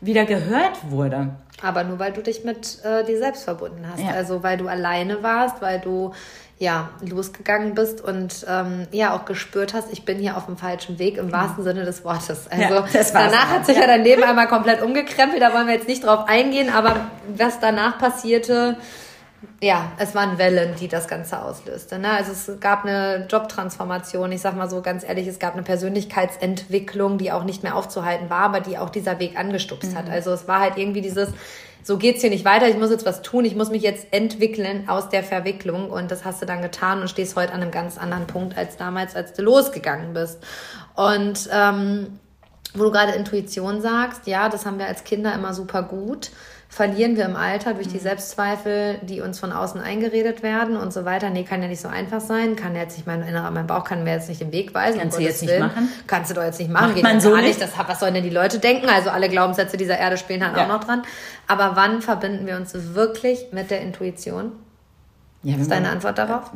wieder gehört wurde. Aber nur weil du dich mit äh, dir selbst verbunden hast. Ja. Also weil du alleine warst, weil du ja, losgegangen bist und ähm, ja auch gespürt hast, ich bin hier auf dem falschen Weg im wahrsten Sinne des Wortes. Also ja, danach hat sich ja dein Leben einmal komplett umgekrempelt, da wollen wir jetzt nicht drauf eingehen, aber was danach passierte, ja, es waren Wellen, die das Ganze auslöste. Ne? Also es gab eine Jobtransformation, ich sag mal so ganz ehrlich, es gab eine Persönlichkeitsentwicklung, die auch nicht mehr aufzuhalten war, aber die auch dieser Weg angestupst mhm. hat. Also es war halt irgendwie dieses, so geht's hier nicht weiter, ich muss jetzt was tun, ich muss mich jetzt entwickeln aus der Verwicklung. Und das hast du dann getan und stehst heute an einem ganz anderen Punkt als damals, als du losgegangen bist. Und ähm, wo du gerade Intuition sagst, ja, das haben wir als Kinder immer super gut verlieren wir im Alter durch die mhm. Selbstzweifel, die uns von außen eingeredet werden und so weiter. Nee, kann ja nicht so einfach sein. Kann jetzt nicht mein innerer, mein Bauch kann mir jetzt nicht den Weg weisen. Kannst du jetzt nicht machen? Kannst du doch jetzt nicht machen. Macht Geht man so nicht. Das, was sollen denn die Leute denken? Also alle Glaubenssätze dieser Erde spielen halt ja. auch noch dran. Aber wann verbinden wir uns wirklich mit der Intuition? Ja, Was ist deine Antwort darauf?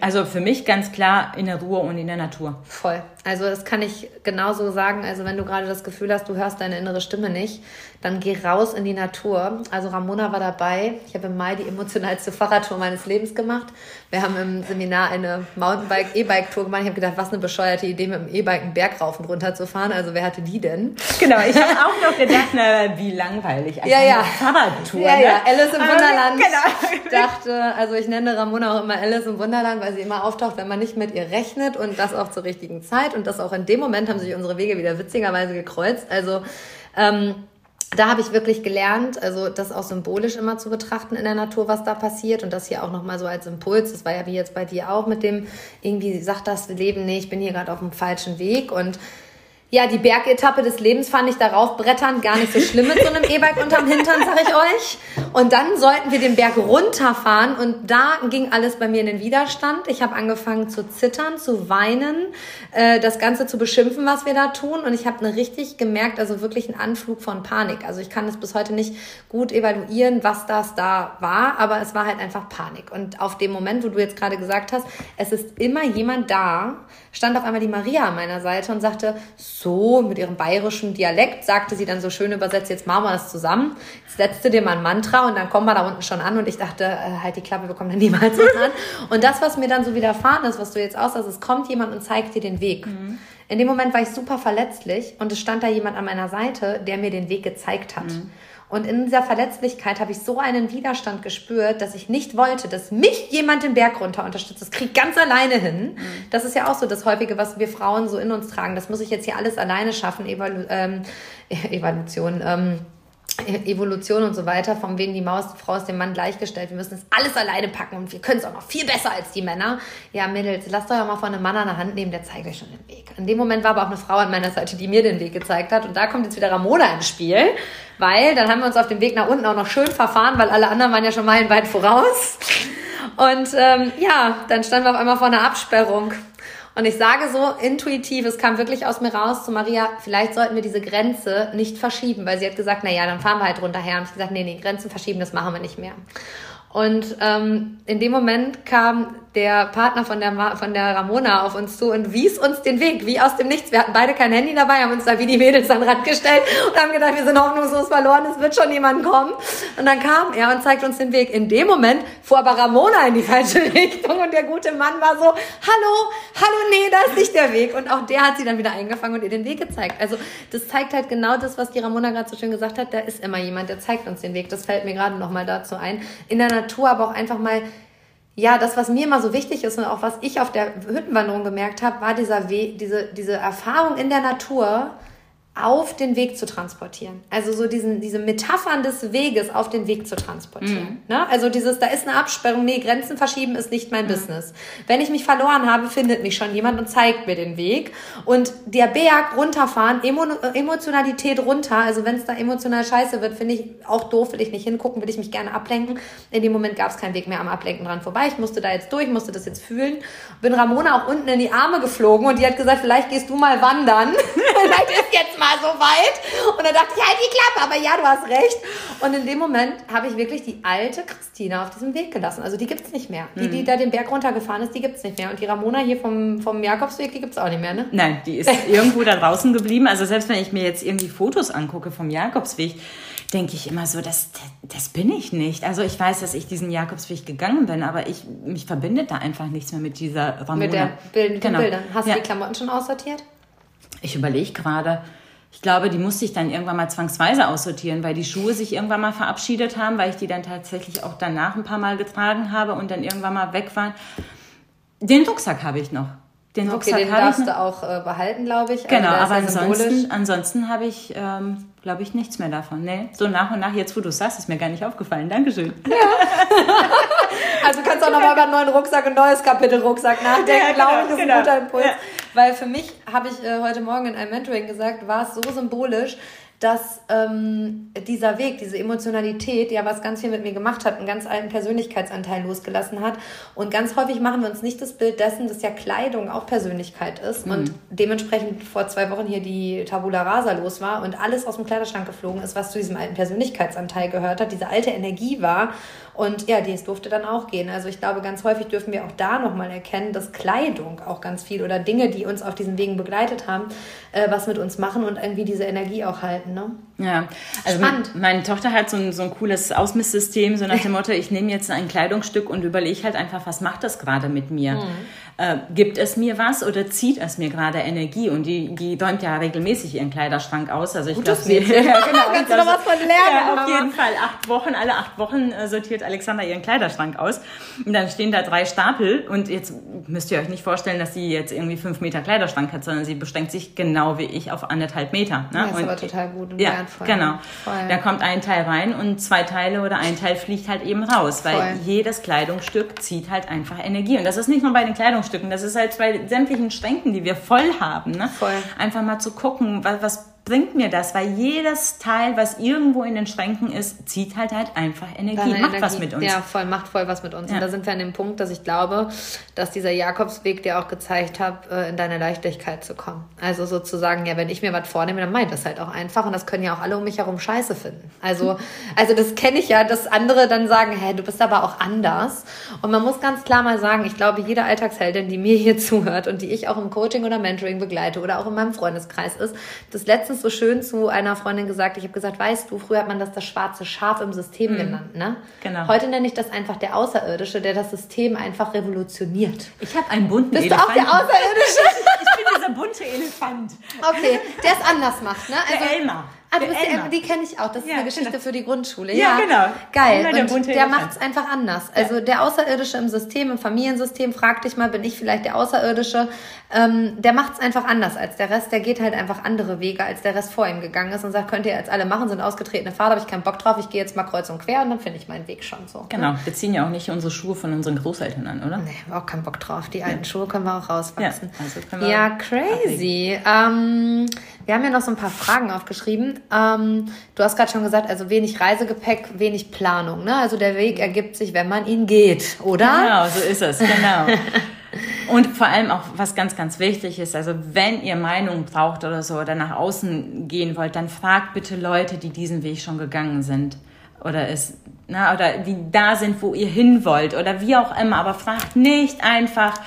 Also für mich ganz klar in der Ruhe und in der Natur. Voll. Also das kann ich genauso sagen. Also wenn du gerade das Gefühl hast, du hörst deine innere Stimme nicht, dann geh raus in die Natur. Also Ramona war dabei. Ich habe im Mai die emotionalste Fahrradtour meines Lebens gemacht. Wir haben im Seminar eine Mountainbike, E-Bike-Tour gemacht. Ich habe gedacht, was eine bescheuerte Idee, mit dem E-Bike einen Berg rauf und runter zu fahren. Also wer hatte die denn? Genau, ich habe auch noch gedacht, na, wie langweilig. ja, ja. Fahrradtour. Ja, ne? ja, Alice im Wunderland. Genau. Ich dachte, also ich nenne Ramona auch immer Alice im Wunderland, weil sie immer auftaucht, wenn man nicht mit ihr rechnet und das auch zur richtigen Zeit. Und das auch in dem Moment haben sich unsere Wege wieder witzigerweise gekreuzt. Also ähm, da habe ich wirklich gelernt, also das auch symbolisch immer zu betrachten in der Natur, was da passiert und das hier auch nochmal so als Impuls. Das war ja wie jetzt bei dir auch mit dem, irgendwie sagt das Leben, nee, ich bin hier gerade auf dem falschen Weg und ja, die Bergetappe des Lebens fand ich darauf brettern gar nicht so schlimm mit so einem E-Bike unterm Hintern, sag ich euch. Und dann sollten wir den Berg runterfahren und da ging alles bei mir in den Widerstand. Ich habe angefangen zu zittern, zu weinen, äh, das Ganze zu beschimpfen, was wir da tun. Und ich habe eine richtig gemerkt, also wirklich einen Anflug von Panik. Also ich kann es bis heute nicht gut evaluieren, was das da war, aber es war halt einfach Panik. Und auf dem Moment, wo du jetzt gerade gesagt hast, es ist immer jemand da, stand auf einmal die Maria an meiner Seite und sagte, so mit ihrem bayerischen Dialekt, sagte sie dann so schön übersetzt, jetzt machen wir das zusammen. Jetzt setzte dir mal ein Mantra und dann kommen wir da unten schon an und ich dachte, äh, halt die Klappe, wir kommen da niemals an. Und das, was mir dann so widerfahren ist, was du jetzt aussagst, es kommt jemand und zeigt dir den Weg. Mhm. In dem Moment war ich super verletzlich und es stand da jemand an meiner Seite, der mir den Weg gezeigt hat. Mhm. Und in dieser Verletzlichkeit habe ich so einen Widerstand gespürt, dass ich nicht wollte, dass mich jemand den Berg runter unterstützt. Das kriege ich ganz alleine hin. Mhm. Das ist ja auch so das Häufige, was wir Frauen so in uns tragen. Das muss ich jetzt hier alles alleine schaffen. Evalu ähm, Evaluation. Ähm, Evolution und so weiter, von wegen die Maus, die Frau ist dem Mann gleichgestellt. Wir müssen das alles alleine packen und wir können es auch noch viel besser als die Männer. Ja, Mädels, lasst euch auch mal von einem Mann an der Hand nehmen, der zeigt euch schon den Weg. In dem Moment war aber auch eine Frau an meiner Seite, die mir den Weg gezeigt hat. Und da kommt jetzt wieder Ramona ins Spiel, weil dann haben wir uns auf dem Weg nach unten auch noch schön verfahren, weil alle anderen waren ja schon meilenweit voraus. Und ähm, ja, dann standen wir auf einmal vor einer Absperrung. Und ich sage so intuitiv, es kam wirklich aus mir raus zu Maria, vielleicht sollten wir diese Grenze nicht verschieben, weil sie hat gesagt, na ja, dann fahren wir halt runterher. Und ich gesagt, nee, nee, Grenzen verschieben, das machen wir nicht mehr. Und ähm, in dem Moment kam der Partner von der, von der Ramona auf uns zu und wies uns den Weg, wie aus dem Nichts. Wir hatten beide kein Handy dabei, haben uns da wie die Mädels an den Rand gestellt und haben gedacht, wir sind hoffnungslos verloren, es wird schon jemand kommen. Und dann kam er und zeigt uns den Weg. In dem Moment fuhr aber Ramona in die falsche Richtung und der gute Mann war so, hallo, hallo, nee, da ist nicht der Weg. Und auch der hat sie dann wieder eingefangen und ihr den Weg gezeigt. Also das zeigt halt genau das, was die Ramona gerade so schön gesagt hat. Da ist immer jemand, der zeigt uns den Weg. Das fällt mir gerade nochmal dazu ein. In der Natur aber auch einfach mal ja, das, was mir immer so wichtig ist und auch was ich auf der Hüttenwanderung gemerkt habe, war dieser Weg, diese, diese Erfahrung in der Natur, auf den Weg zu transportieren. Also so diesen, diese Metaphern des Weges auf den Weg zu transportieren. Mhm. Ne? Also dieses, da ist eine Absperrung, nee, Grenzen verschieben ist nicht mein mhm. Business. Wenn ich mich verloren habe, findet mich schon jemand und zeigt mir den Weg. Und der Berg runterfahren, Emo Emotionalität runter, also wenn es da emotional scheiße wird, finde ich auch doof, will ich nicht hingucken, will ich mich gerne ablenken. In dem Moment gab es keinen Weg mehr am Ablenken dran vorbei. Ich musste da jetzt durch, musste das jetzt fühlen. Bin Ramona auch unten in die Arme geflogen und die hat gesagt, vielleicht gehst du mal wandern. vielleicht ist jetzt mal mal so weit. Und dann dachte ich, halt die Klappe. Aber ja, du hast recht. Und in dem Moment habe ich wirklich die alte Christina auf diesem Weg gelassen. Also die gibt es nicht mehr. Die, die mhm. da den Berg runtergefahren ist, die gibt es nicht mehr. Und die Ramona hier vom, vom Jakobsweg, die gibt es auch nicht mehr, ne? Nein, die ist irgendwo da draußen geblieben. Also selbst wenn ich mir jetzt irgendwie Fotos angucke vom Jakobsweg, denke ich immer so, das, das bin ich nicht. Also ich weiß, dass ich diesen Jakobsweg gegangen bin, aber ich, mich verbindet da einfach nichts mehr mit dieser Ramona. Mit der Bild, genau. Bildern. Hast ja. du die Klamotten schon aussortiert? Ich überlege gerade, ich glaube, die musste ich dann irgendwann mal zwangsweise aussortieren, weil die Schuhe sich irgendwann mal verabschiedet haben, weil ich die dann tatsächlich auch danach ein paar Mal getragen habe und dann irgendwann mal weg waren. Den Rucksack habe ich noch. Den okay, Rucksack den darfst du auch äh, behalten, glaube ich. Genau, also aber ansonsten, ansonsten habe ich, ähm, glaube ich, nichts mehr davon. Nee, so nach und nach, jetzt wo du sagst, ist mir gar nicht aufgefallen. Dankeschön. Ja. also du kannst auch nochmal über einen neuen Rucksack, ein neues Kapitel Rucksack nachdenken, ja, genau, glaube ich, ist genau. ein guter Impuls. Ja. Weil für mich, habe ich äh, heute Morgen in einem Mentoring gesagt, war es so symbolisch, dass ähm, dieser Weg, diese Emotionalität, ja was ganz viel mit mir gemacht hat, einen ganz alten Persönlichkeitsanteil losgelassen hat. Und ganz häufig machen wir uns nicht das Bild dessen, dass ja Kleidung auch Persönlichkeit ist. Mhm. Und dementsprechend vor zwei Wochen hier die Tabula Rasa los war und alles aus dem Kleiderschrank geflogen ist, was zu diesem alten Persönlichkeitsanteil gehört hat, diese alte Energie war. Und ja, dies durfte dann auch gehen. Also ich glaube, ganz häufig dürfen wir auch da nochmal erkennen, dass Kleidung auch ganz viel oder Dinge, die uns auf diesen Wegen begleitet haben, äh, was mit uns machen und irgendwie diese Energie auch halten. Ne? Ja, also Spannend. meine Tochter hat so ein, so ein cooles Ausmisssystem, so nach dem Motto, ich nehme jetzt ein Kleidungsstück und überlege halt einfach, was macht das gerade mit mir? Mhm. Äh, gibt es mir was oder zieht es mir gerade Energie? Und die, die räumt ja regelmäßig ihren Kleiderschrank aus. Also ich glaube, ja, genau, kannst du noch was von lernen. Ja, auf jeden Fall. Acht Wochen, alle acht Wochen äh, sortiert Alexander ihren Kleiderschrank aus. Und dann stehen da drei Stapel. Und jetzt müsst ihr euch nicht vorstellen, dass sie jetzt irgendwie fünf Meter Kleiderschrank hat, sondern sie beschränkt sich genau wie ich auf anderthalb Meter. Ne? Das ist und, aber total gut und ja, wertvoll. Genau. Voll. Da kommt ein Teil rein und zwei Teile oder ein Teil fliegt halt eben raus, weil Voll. jedes Kleidungsstück zieht halt einfach Energie. Und das ist nicht nur bei den Kleidungsstücken, das ist halt bei sämtlichen Schränken, die wir voll haben. Ne? Voll. Einfach mal zu gucken, was, was bringt mir das? Weil jedes Teil, was irgendwo in den Schränken ist, zieht halt halt einfach Energie, Deine macht Energie. was mit uns. Ja, voll, macht voll was mit uns. Ja. Und da sind wir an dem Punkt, dass ich glaube, dass dieser Jakobsweg dir auch gezeigt hat, äh, in deine Leichtigkeit zu kommen. Also sozusagen, ja, wenn ich mir was vornehme, dann meint das halt auch einfach. Und das können ja auch alle um mich herum scheiße finden. Also, also das kenne ich ja, dass andere dann sagen, hä, du bist aber auch anders. Und man muss ganz klar mal sagen, ich glaube, jede Alltagsheldin, die mir hier zuhört und die ich auch im Coaching oder Mentoring begleite oder auch in meinem Freundeskreis ist, das letztens so schön zu einer Freundin gesagt, ich habe gesagt, weißt du, früher hat man das das schwarze Schaf im System mhm. genannt, ne? Genau. Heute nenne ich das einfach der Außerirdische, der das System einfach revolutioniert. Ich habe einen bunten Bist Elefant. Bist du auch der Außerirdische? ich bin dieser bunte Elefant. Okay, der es anders macht, ne? Also, der Elmar. Ah, du bist die, die kenne ich auch. Das ist ja, eine Geschichte genau. für die Grundschule. Ja, ja genau. Geil. Elmer, und der macht es einfach anders. Also der Außerirdische im System, im Familiensystem, frag dich mal, bin ich vielleicht der Außerirdische? Ähm, der macht es einfach anders als der Rest. Der geht halt einfach andere Wege, als der Rest vor ihm gegangen ist und sagt, könnt ihr jetzt alle machen, sind ausgetretene Fahrer, habe ich keinen Bock drauf, ich gehe jetzt mal kreuz und quer und dann finde ich meinen Weg schon so. Genau. Wir ziehen ja auch nicht unsere Schuhe von unseren Großeltern an, oder? Nee, auch keinen Bock drauf. Die alten Schuhe können wir auch rauswachsen. Ja, also ja crazy. Ähm, wir haben ja noch so ein paar Fragen aufgeschrieben. Ähm, du hast gerade schon gesagt, also wenig Reisegepäck, wenig Planung. Ne? Also der Weg ergibt sich, wenn man ihn geht, oder? Genau, so ist es, genau. Und vor allem auch, was ganz, ganz wichtig ist, also wenn ihr Meinung braucht oder so oder nach außen gehen wollt, dann fragt bitte Leute, die diesen Weg schon gegangen sind oder es, na, oder die da sind, wo ihr hin wollt oder wie auch immer, aber fragt nicht einfach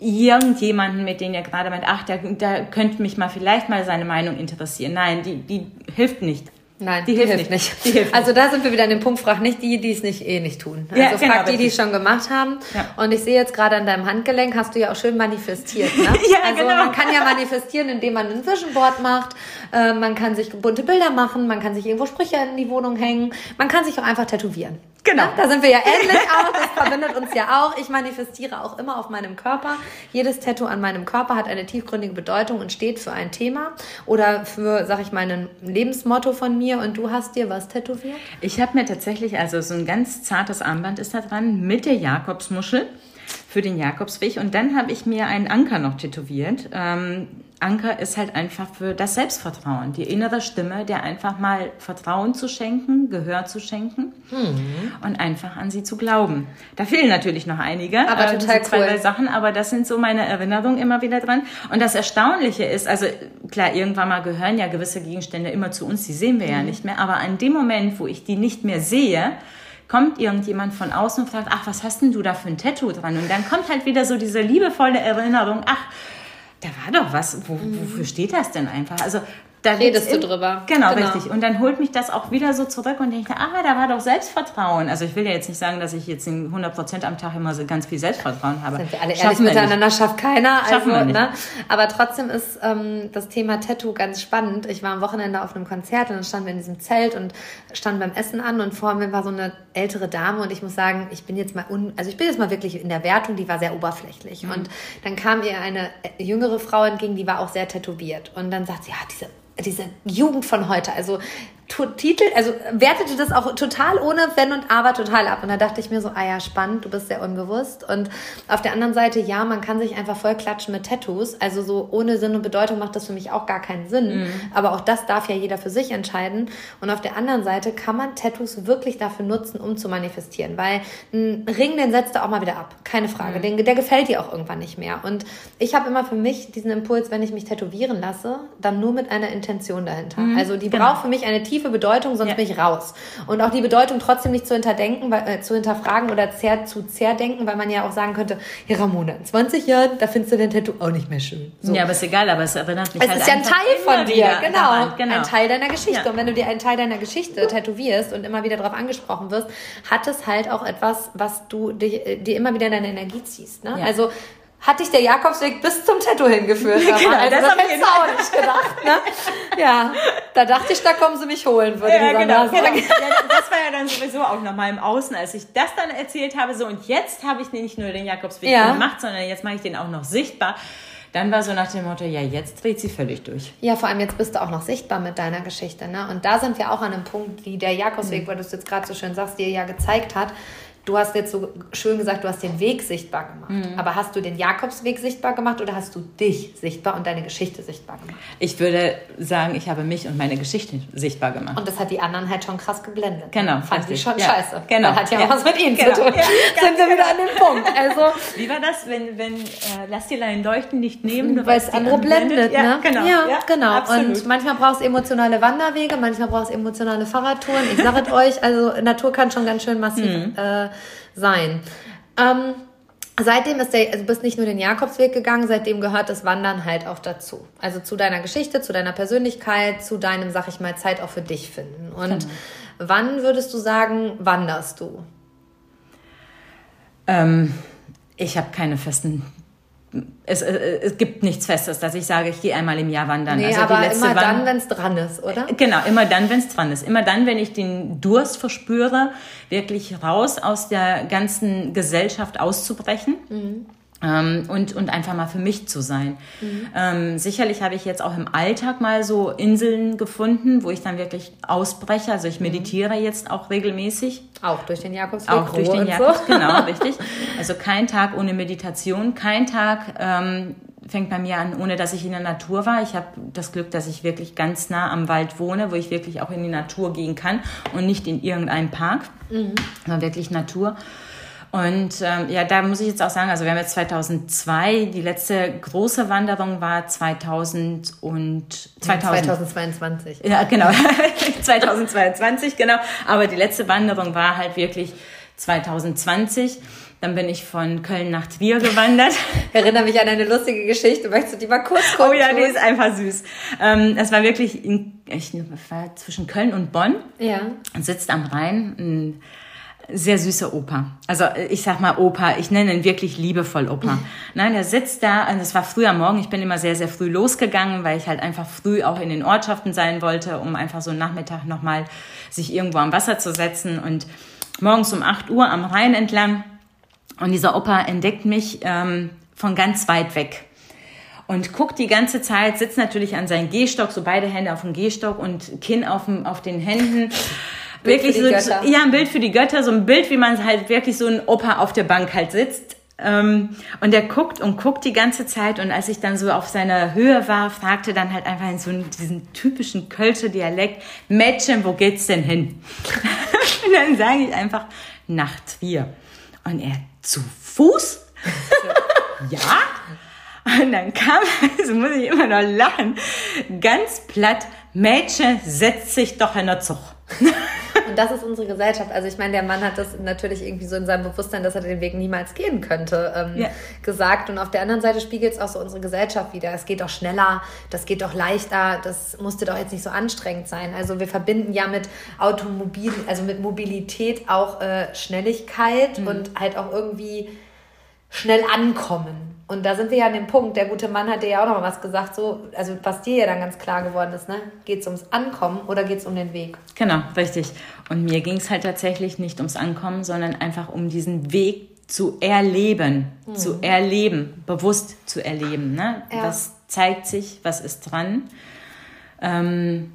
irgendjemanden, mit dem ihr gerade meint, ach, der, der könnte mich mal vielleicht mal seine Meinung interessieren. Nein, die, die hilft nicht. Nein, die, die hilft, hilft, nicht. Die hilft also da sind wir wieder an dem Punkt, frag nicht die, die es nicht eh nicht tun. Also ja, genau, frag die, die es schon gemacht haben. Ja. Und ich sehe jetzt gerade an deinem Handgelenk, hast du ja auch schön manifestiert. Ne? ja, also genau. man kann ja manifestieren, indem man ein Vision macht. Äh, man kann sich bunte Bilder machen, man kann sich irgendwo Sprüche in die Wohnung hängen. Man kann sich auch einfach tätowieren. Genau. Da sind wir ja ähnlich auch. Das verbindet uns ja auch. Ich manifestiere auch immer auf meinem Körper. Jedes Tattoo an meinem Körper hat eine tiefgründige Bedeutung und steht für ein Thema oder für, sag ich mal, ein Lebensmotto von mir. Und du hast dir was tätowiert? Ich habe mir tatsächlich, also so ein ganz zartes Armband ist da dran mit der Jakobsmuschel für den Jakobsweg. Und dann habe ich mir einen Anker noch tätowiert. Ähm, Anker ist halt einfach für das Selbstvertrauen, die innere Stimme, der einfach mal Vertrauen zu schenken, Gehör zu schenken mhm. und einfach an sie zu glauben. Da fehlen natürlich noch einige, aber äh, total zwei, cool. drei Sachen, aber das sind so meine Erinnerungen immer wieder dran. Und das Erstaunliche ist, also klar, irgendwann mal gehören ja gewisse Gegenstände immer zu uns, die sehen wir mhm. ja nicht mehr, aber an dem Moment, wo ich die nicht mehr sehe, kommt irgendjemand von außen und fragt, ach, was hast denn du da für ein Tattoo dran? Und dann kommt halt wieder so diese liebevolle Erinnerung, ach, da war doch was, wo, wofür steht das denn einfach? Also da redest du drüber. Genau, genau, richtig. Und dann holt mich das auch wieder so zurück und denke, ah, da war doch Selbstvertrauen. Also ich will ja jetzt nicht sagen, dass ich jetzt 100 Prozent am Tag immer so ganz viel Selbstvertrauen habe. Sind wir alle ehrlich miteinander, nicht. schafft keiner. Schaffen also, ne? Aber trotzdem ist ähm, das Thema Tattoo ganz spannend. Ich war am Wochenende auf einem Konzert und dann standen wir in diesem Zelt und standen beim Essen an und vor mir war so eine ältere Dame und ich muss sagen, ich bin jetzt mal un, also ich bin jetzt mal wirklich in der Wertung, die war sehr oberflächlich. Mhm. Und dann kam ihr eine jüngere Frau entgegen, die war auch sehr tätowiert. Und dann sagt sie, ja, diese diese Jugend von heute, also Titel, also wertete das auch total ohne Wenn und Aber total ab. Und da dachte ich mir so, ah ja, spannend, du bist sehr unbewusst. Und auf der anderen Seite, ja, man kann sich einfach voll klatschen mit Tattoos. Also so ohne Sinn und Bedeutung macht das für mich auch gar keinen Sinn. Mhm. Aber auch das darf ja jeder für sich entscheiden. Und auf der anderen Seite kann man Tattoos wirklich dafür nutzen, um zu manifestieren. Weil ein Ring, den setzt du auch mal wieder ab. Keine Frage. Mhm. Den, der gefällt dir auch irgendwann nicht mehr. Und ich habe immer für mich diesen Impuls, wenn ich mich tätowieren lasse, dann nur mit einer Intention dahinter. Mhm. Also die genau. braucht für mich eine tiefe tiefe Bedeutung, sonst ja. bin ich raus. Und auch die Bedeutung trotzdem nicht zu hinterdenken, äh, zu hinterfragen oder zer, zu zerdenken, weil man ja auch sagen könnte, ja Ramona, in 20 Jahren, da findest du dein Tattoo auch nicht mehr schön. So. Ja, aber ist egal, aber es erinnert mich es halt ist ja ein Teil von dir, genau, daran, genau. Ein Teil deiner Geschichte. Ja. Und wenn du dir einen Teil deiner Geschichte tätowierst und immer wieder darauf angesprochen wirst, hat es halt auch etwas, was du dir, äh, dir immer wieder in deine Energie ziehst. Ne? Ja. Also hat dich der Jakobsweg bis zum Tattoo hingeführt. genau, also, das, das hättest du auch nicht gedacht. Ne? Ja, da dachte ich, da kommen sie mich holen, würde ja, genau, genau. Ja, das war ja dann sowieso auch nochmal im Außen, als ich das dann erzählt habe, so und jetzt habe ich nicht nur den Jakobsweg ja. gemacht, sondern jetzt mache ich den auch noch sichtbar. Dann war so nach dem Motto, ja, jetzt dreht sie völlig durch. Ja, vor allem jetzt bist du auch noch sichtbar mit deiner Geschichte. Ne? Und da sind wir auch an einem Punkt, wie der Jakobsweg, mhm. weil du es jetzt gerade so schön sagst, dir ja gezeigt hat, du hast jetzt so schön gesagt, du hast den Weg sichtbar gemacht. Mhm. Aber hast du den Jakobsweg sichtbar gemacht oder hast du dich sichtbar und deine Geschichte sichtbar gemacht? Ich würde sagen, ich habe mich und meine Geschichte sichtbar gemacht. Und das hat die anderen halt schon krass geblendet. Genau. Fand ich schon ja. scheiße. Genau. Hat ja, ja. was mit ihnen genau. zu tun. Ja, Sind wir wieder an dem Punkt. Also, Wie war das, wenn, wenn äh, lass die Leinen leuchten nicht nehmen, weil es andere blendet, ja, ne? Genau. Ja, genau. Absolut. Und manchmal brauchst du emotionale Wanderwege, manchmal brauchst du emotionale Fahrradtouren. Ich sage es euch, also Natur kann schon ganz schön massiv mhm. äh, sein. Ähm, seitdem ist der, also du bist nicht nur den Jakobsweg gegangen, seitdem gehört das Wandern halt auch dazu. Also zu deiner Geschichte, zu deiner Persönlichkeit, zu deinem, sag ich mal, Zeit auch für dich finden. Und genau. wann würdest du sagen, wanderst du? Ähm, ich habe keine festen es, äh, es, gibt nichts Festes, dass ich sage, ich gehe einmal im Jahr wandern. Nee, also aber immer dann, wenn es dran ist, oder? Genau, immer dann, wenn es dran ist. Immer dann, wenn ich den Durst verspüre, wirklich raus aus der ganzen Gesellschaft auszubrechen. Mhm ähm, und, und einfach mal für mich zu sein. Mhm. Ähm, sicherlich habe ich jetzt auch im Alltag mal so Inseln gefunden, wo ich dann wirklich ausbreche. Also ich mhm. meditiere jetzt auch regelmäßig. Auch durch den Jakobsweg. Auch durch den Jakobs, so. genau, richtig. Also kein Tag ohne Meditation, kein Tag ähm, fängt bei mir an, ohne dass ich in der Natur war. Ich habe das Glück, dass ich wirklich ganz nah am Wald wohne, wo ich wirklich auch in die Natur gehen kann und nicht in irgendeinem Park, mhm. sondern wirklich Natur. Und ähm, ja, da muss ich jetzt auch sagen, also wir haben jetzt 2002, die letzte große Wanderung war 2000 und 2000, 2022. Ja, genau, 2022, genau. Aber die letzte Wanderung war halt wirklich 2020. Dann bin ich von Köln nach Trier gewandert. Ich erinnere mich an eine lustige Geschichte. Möchtest du die mal kurz gucken? Oh ja, die ist einfach süß. Ähm, es war wirklich in, ich war zwischen Köln und Bonn. Ja. Und sitzt am Rhein. Ein, sehr süßer Opa. Also ich sag mal Opa, ich nenne ihn wirklich liebevoll Opa. Nein, er sitzt da, und es war früh am Morgen, ich bin immer sehr, sehr früh losgegangen, weil ich halt einfach früh auch in den Ortschaften sein wollte, um einfach so einen Nachmittag nochmal sich irgendwo am Wasser zu setzen und morgens um 8 Uhr am Rhein entlang. Und dieser Opa entdeckt mich ähm, von ganz weit weg und guckt die ganze Zeit, sitzt natürlich an seinem Gehstock, so beide Hände auf dem Gehstock und Kinn auf, dem, auf den Händen wirklich so, ja, ein Bild für die Götter, so ein Bild, wie man halt wirklich so ein Opa auf der Bank halt sitzt. Ähm, und der guckt und guckt die ganze Zeit. Und als ich dann so auf seiner Höhe war, fragte dann halt einfach in so diesen typischen Kölsche Dialekt, Mädchen, wo geht's denn hin? und dann sage ich einfach, nach Trier. Und er, zu Fuß? ja. Und dann kam, so muss ich immer noch lachen, ganz platt, Mädchen setzt sich doch in der Zug. Und das ist unsere Gesellschaft. Also ich meine, der Mann hat das natürlich irgendwie so in seinem Bewusstsein, dass er den Weg niemals gehen könnte, ähm, ja. gesagt. Und auf der anderen Seite spiegelt es auch so unsere Gesellschaft wieder. Es geht doch schneller, das geht doch leichter, das musste doch jetzt nicht so anstrengend sein. Also wir verbinden ja mit Automobil, also mit Mobilität auch äh, Schnelligkeit mhm. und halt auch irgendwie schnell ankommen. Und da sind wir ja an dem Punkt, der gute Mann hat dir ja auch noch mal was gesagt, so, also was dir ja dann ganz klar geworden ist, ne? Geht es ums Ankommen oder geht es um den Weg? Genau, richtig. Und mir ging es halt tatsächlich nicht ums Ankommen, sondern einfach um diesen Weg zu erleben, mhm. zu erleben, bewusst zu erleben. Ne? Ja. Was zeigt sich, was ist dran? Ähm,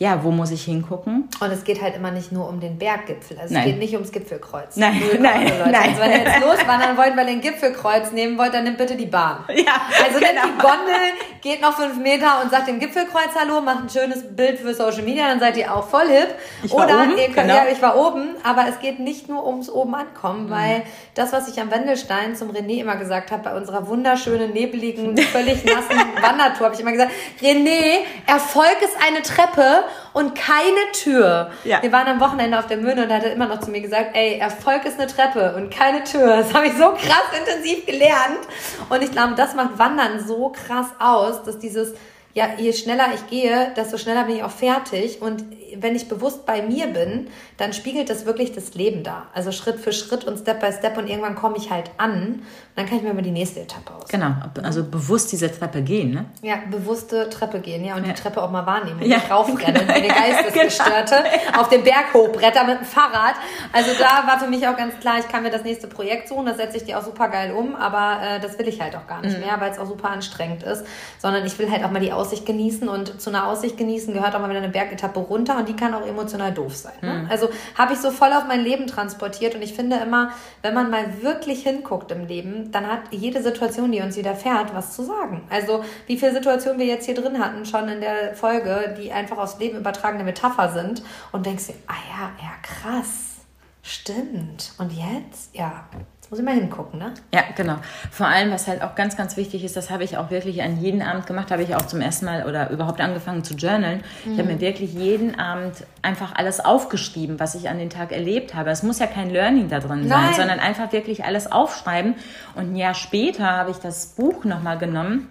ja, wo muss ich hingucken? Und es geht halt immer nicht nur um den Berggipfel. Also nein. es geht nicht ums Gipfelkreuz. Nein, nein, nein. Also wenn ihr jetzt loswandern wollt, weil ihr ein Gipfelkreuz nehmen wollt, dann nehmt bitte die Bahn. Ja, also genau. nehmt die Gondel, geht noch fünf Meter und sagt dem Gipfelkreuz Hallo, macht ein schönes Bild für Social Media, dann seid ihr auch voll hip. Ich war Oder oben, ihr könnt, genau. ja, ich war oben, aber es geht nicht nur ums oben ankommen, mhm. weil das, was ich am Wendelstein zum René immer gesagt habe, bei unserer wunderschönen, nebligen, völlig nassen Wandertour, habe ich immer gesagt, René, Erfolg ist eine Treppe und keine Tür. Ja. Wir waren am Wochenende auf der Möhne und er hat immer noch zu mir gesagt, ey, Erfolg ist eine Treppe und keine Tür. Das habe ich so krass intensiv gelernt. Und ich glaube, das macht Wandern so krass aus, dass dieses ja, je schneller ich gehe, desto schneller bin ich auch fertig. Und wenn ich bewusst bei mir bin, dann spiegelt das wirklich das Leben da. Also Schritt für Schritt und Step by Step und irgendwann komme ich halt an. dann kann ich mir mal die nächste Etappe aus. Genau, also bewusst diese Treppe gehen, ne? Ja, bewusste Treppe gehen, ja. Und ja. die Treppe auch mal wahrnehmen. Ja, raufrennen, genau. der Geistesgestörte. genau. Auf dem Berg hochbretter mit dem Fahrrad. Also da war für mich auch ganz klar, ich kann mir das nächste Projekt suchen. Das setze ich dir auch super geil um. Aber äh, das will ich halt auch gar nicht mhm. mehr, weil es auch super anstrengend ist. Sondern ich will halt auch mal die Aussicht genießen und zu einer Aussicht genießen gehört auch mal wieder eine Bergetappe runter und die kann auch emotional doof sein. Ne? Mhm. Also habe ich so voll auf mein Leben transportiert und ich finde immer, wenn man mal wirklich hinguckt im Leben, dann hat jede Situation, die uns widerfährt, was zu sagen. Also wie viele Situationen wir jetzt hier drin hatten, schon in der Folge, die einfach aufs Leben übertragene Metapher sind und denkst dir, ah ja, ja, krass, stimmt. Und jetzt? Ja, muss ich mal hingucken, ne? Ja, genau. Vor allem, was halt auch ganz, ganz wichtig ist, das habe ich auch wirklich an jeden Abend gemacht, habe ich auch zum ersten Mal oder überhaupt angefangen zu journalen. Mhm. Ich habe mir wirklich jeden Abend einfach alles aufgeschrieben, was ich an den Tag erlebt habe. Es muss ja kein Learning da drin sein, Nein. sondern einfach wirklich alles aufschreiben. Und ein Jahr später habe ich das Buch nochmal genommen,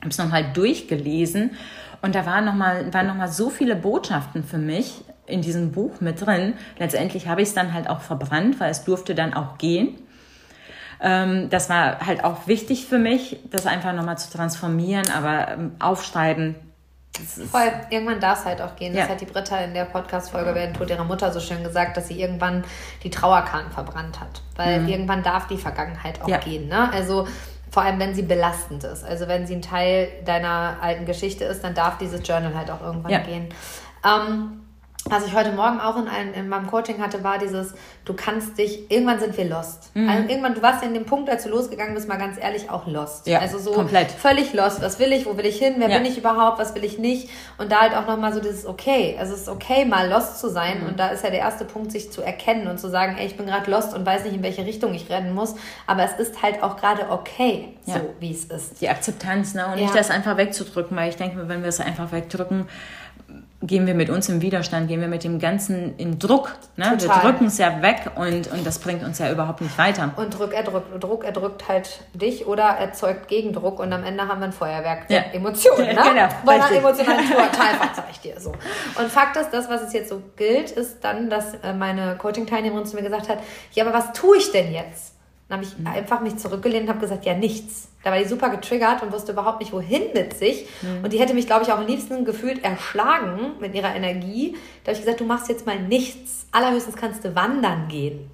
habe es nochmal durchgelesen und da waren nochmal waren noch mal so viele Botschaften für mich in diesem Buch mit drin. Letztendlich habe ich es dann halt auch verbrannt, weil es durfte dann auch gehen. Ähm, das war halt auch wichtig für mich, das einfach nochmal zu transformieren, aber ähm, aufschreiben. Voll, irgendwann darf es halt auch gehen. Das hat die Britta in der Podcast-Folge während Tod ihrer Mutter so schön gesagt, dass sie irgendwann die Trauerkarten verbrannt hat. Weil mhm. irgendwann darf die Vergangenheit auch ja. gehen. Ne? Also vor allem, wenn sie belastend ist. Also wenn sie ein Teil deiner alten Geschichte ist, dann darf dieses Journal halt auch irgendwann ja. gehen. Ähm, was ich heute Morgen auch in, einem, in meinem Coaching hatte, war dieses, du kannst dich, irgendwann sind wir lost. Mhm. Also irgendwann, du warst ja in dem Punkt, als du losgegangen bist, mal ganz ehrlich, auch lost. Ja, also so komplett. völlig lost. Was will ich, wo will ich hin, wer ja. bin ich überhaupt, was will ich nicht? Und da halt auch nochmal so dieses okay. Also es ist okay, mal lost zu sein. Mhm. Und da ist ja der erste Punkt, sich zu erkennen und zu sagen, ey, ich bin gerade lost und weiß nicht, in welche Richtung ich rennen muss. Aber es ist halt auch gerade okay, ja. so wie es ist. Die Akzeptanz, ne? Und nicht das einfach wegzudrücken, weil ich denke, wenn wir es einfach wegdrücken, gehen wir mit uns im Widerstand, gehen wir mit dem Ganzen in Druck. Ne? Wir drücken es ja weg und, und das bringt uns ja überhaupt nicht weiter. Und Druck erdrückt, Druck erdrückt halt dich oder erzeugt Gegendruck und am Ende haben wir ein Feuerwerk der ja. Emotionen. Ne? genau, Bei einer emotionalen Totalfahrt sag ich dir so. Und Fakt ist, das, was es jetzt so gilt, ist dann, dass äh, meine Coaching-Teilnehmerin zu mir gesagt hat, ja, aber was tue ich denn jetzt? Dann habe ich mhm. einfach mich zurückgelehnt und habe gesagt, ja, nichts. Da war die super getriggert und wusste überhaupt nicht, wohin mit sich. Mhm. Und die hätte mich, glaube ich, auch am liebsten gefühlt erschlagen mit ihrer Energie. Da habe ich gesagt, du machst jetzt mal nichts. Allerhöchstens kannst du wandern gehen.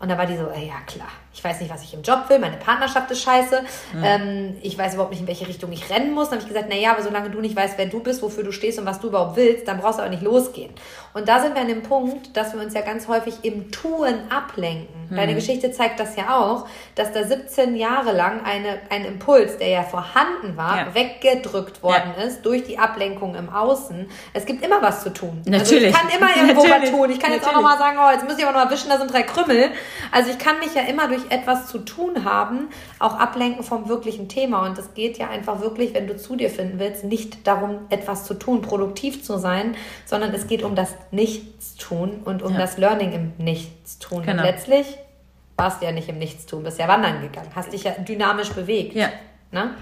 Und da war die so, ja klar, ich weiß nicht, was ich im Job will, meine Partnerschaft ist scheiße, mhm. ähm, ich weiß überhaupt nicht, in welche Richtung ich rennen muss. Dann habe ich gesagt, naja, aber solange du nicht weißt, wer du bist, wofür du stehst und was du überhaupt willst, dann brauchst du auch nicht losgehen. Und da sind wir an dem Punkt, dass wir uns ja ganz häufig im Tun ablenken. Mhm. Deine Geschichte zeigt das ja auch, dass da 17 Jahre lang eine, ein Impuls, der ja vorhanden war, ja. weggedrückt worden ja. ist durch die Ablenkung im Außen. Es gibt immer was zu tun. Natürlich. Also ich kann immer irgendwo was tun. Ich kann jetzt auch nochmal sagen, oh, jetzt muss ich aber noch wischen, da sind drei Krümmel. Also ich kann mich ja immer durch etwas zu tun haben, auch ablenken vom wirklichen Thema. Und es geht ja einfach wirklich, wenn du zu dir finden willst, nicht darum, etwas zu tun, produktiv zu sein, sondern es geht um das Nichtstun und um ja. das Learning im Nichtstun. Genau. Und letztlich warst du ja nicht im Nichtstun, bist ja wandern gegangen, hast dich ja dynamisch bewegt. Ja. Ne?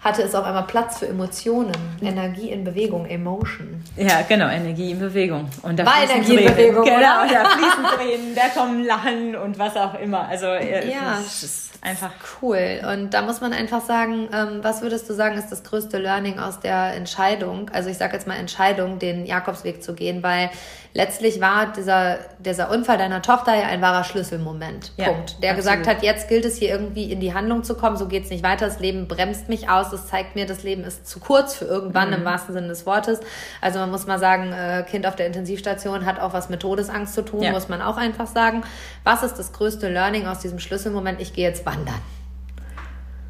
Hatte es auch einmal Platz für Emotionen, Energie in Bewegung, Emotion. Ja, genau, Energie in Bewegung. Und da War Energie Tränen. in Bewegung, Genau, oder? da fließen Tränen, da kommen Lachen und was auch immer. Also äh, ja, es ist einfach cool. Und da muss man einfach sagen, ähm, was würdest du sagen, ist das größte Learning aus der Entscheidung? Also ich sage jetzt mal Entscheidung, den Jakobsweg zu gehen, weil letztlich war dieser, dieser Unfall deiner Tochter ja ein wahrer Schlüsselmoment. Ja, Punkt. Der absolut. gesagt hat, jetzt gilt es hier irgendwie in die Handlung zu kommen, so geht es nicht weiter. Das Leben bremst mich aus, es zeigt mir, das Leben ist zu kurz für irgendwann mhm. im wahrsten Sinne des Wortes. Also man muss mal sagen, äh, Kind auf der Intensivstation hat auch was mit Todesangst zu tun, ja. muss man auch einfach sagen. Was ist das größte Learning aus diesem Schlüsselmoment? Ich gehe jetzt wandern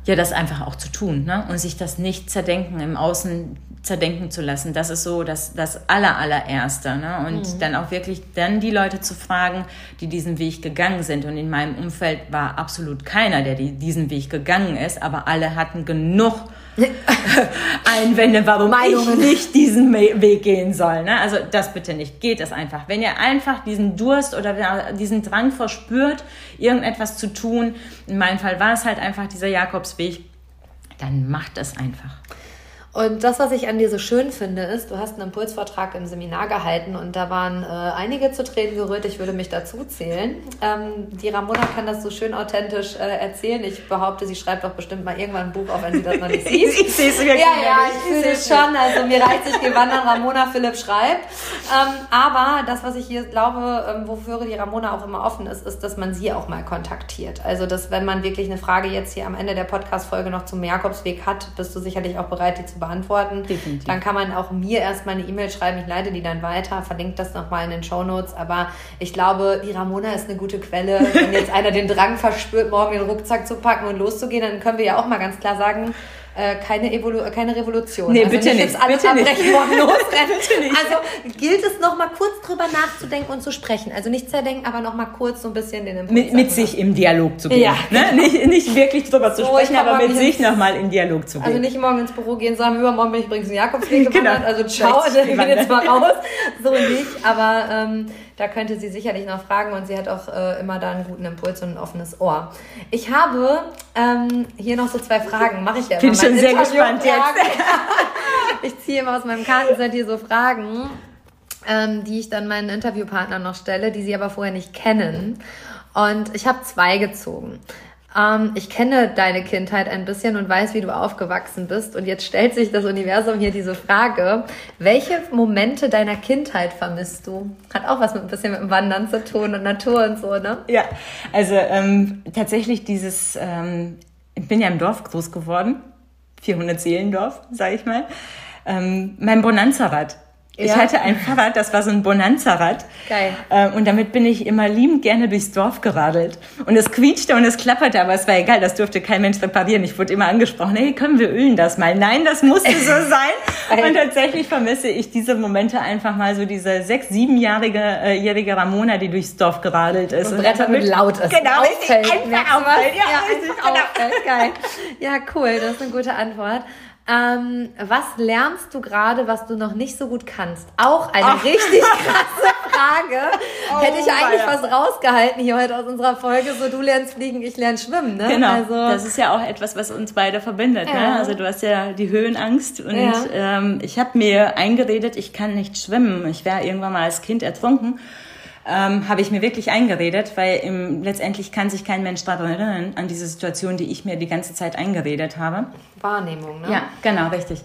ja, das einfach auch zu tun ne? und sich das nicht zerdenken, im Außen zerdenken zu lassen. Das ist so das, das aller, allererste. Ne? Und mhm. dann auch wirklich dann die Leute zu fragen, die diesen Weg gegangen sind. Und in meinem Umfeld war absolut keiner, der die, diesen Weg gegangen ist, aber alle hatten genug Einwände, warum Meinungen. ich nicht diesen Weg gehen soll. Ne? Also das bitte nicht. Geht es einfach. Wenn ihr einfach diesen Durst oder diesen Drang verspürt, irgendetwas zu tun, in meinem Fall war es halt einfach dieser Jakobsweg, dann macht es einfach. Und das, was ich an dir so schön finde, ist, du hast einen Impulsvortrag im Seminar gehalten und da waren äh, einige zu Tränen gerührt. Ich würde mich dazu zählen. Ähm, die Ramona kann das so schön authentisch äh, erzählen. Ich behaupte, sie schreibt doch bestimmt mal irgendwann ein Buch, auch wenn sie das noch nicht sieht. ich sehe es Ja, ja, ich fühle es schon. Also mir reicht sich gewandert, Ramona Philipp schreibt. Ähm, aber das, was ich hier glaube, ähm, wofür die Ramona auch immer offen ist, ist, dass man sie auch mal kontaktiert. Also, dass wenn man wirklich eine Frage jetzt hier am Ende der Podcast-Folge noch zum Jakobsweg hat, bist du sicherlich auch bereit, die zu beantworten beantworten. Definitiv. Dann kann man auch mir erstmal eine E-Mail schreiben, ich leite die dann weiter, verlinke das nochmal in den Show Notes. Aber ich glaube, die Ramona ist eine gute Quelle. Wenn jetzt einer den Drang verspürt, morgen den Rucksack zu packen und loszugehen, dann können wir ja auch mal ganz klar sagen, äh, keine, Evolu keine Revolution. Nee, also bitte nicht. nicht. Alles bitte abbrechen, nicht. morgen losrennen. bitte nicht. Also gilt es noch mal kurz drüber nachzudenken und zu sprechen. Also nicht zerdenken, aber noch mal kurz so ein bisschen den Impuls. Mit, mit sich im Dialog zu gehen. Ja. Ne? Nicht, nicht wirklich drüber so, zu sprechen, aber mit sich noch mal in Dialog zu also gehen. Also nicht morgen ins Büro gehen, sagen, übermorgen bin ich übrigens in Jakobsweg genau. Also ciao, ich bin jetzt mal raus. So nicht, aber... Ähm, da könnte sie sicherlich noch fragen und sie hat auch äh, immer da einen guten Impuls und ein offenes Ohr. Ich habe ähm, hier noch so zwei Fragen, mache ich ja immer. Bin schon sehr gespannt jetzt. ich ziehe immer aus meinem Kartenset hier so Fragen, ähm, die ich dann meinen Interviewpartnern noch stelle, die sie aber vorher nicht kennen. Und ich habe zwei gezogen. Ähm, ich kenne deine Kindheit ein bisschen und weiß, wie du aufgewachsen bist. Und jetzt stellt sich das Universum hier diese Frage, welche Momente deiner Kindheit vermisst du? Hat auch was mit ein bisschen mit dem Wandern zu tun und Natur und so, ne? Ja, also ähm, tatsächlich dieses, ähm, ich bin ja im Dorf groß geworden, 400 Seelendorf, sage ich mal. Ähm, mein Bonanza-Rad ich hatte ein Fahrrad, das war so ein Bonanza-Rad. Geil. Ähm, und damit bin ich immer liebend gerne durchs Dorf geradelt. Und es quietschte und es klapperte, aber es war egal, das durfte kein Mensch reparieren. Ich wurde immer angesprochen, hey, können wir ölen das mal? Nein, das musste so sein. und tatsächlich vermisse ich diese Momente einfach mal so diese sechs-, siebenjährige äh, jährige Ramona, die durchs Dorf geradelt ist. Und, und Bretter mit laut ist. Genau, auffällt, einfach auffällt. Ja, ja, richtig, genau. auffällt. Geil. Ja, cool, das ist eine gute Antwort. Ähm, was lernst du gerade, was du noch nicht so gut kannst? Auch eine Ach. richtig krasse Frage. Oh, Hätte ich eigentlich was rausgehalten hier heute aus unserer Folge. So, du lernst fliegen, ich lerne schwimmen. Ne? Genau. Also, das ist ja auch etwas, was uns beide verbindet. Ne? Ja. Ne? Also du hast ja die Höhenangst und ja. ähm, ich habe mir eingeredet, ich kann nicht schwimmen. Ich wäre irgendwann mal als Kind ertrunken ähm, habe ich mir wirklich eingeredet, weil im, letztendlich kann sich kein Mensch daran erinnern, an diese Situation, die ich mir die ganze Zeit eingeredet habe. Wahrnehmung, ne? Ja, genau, richtig.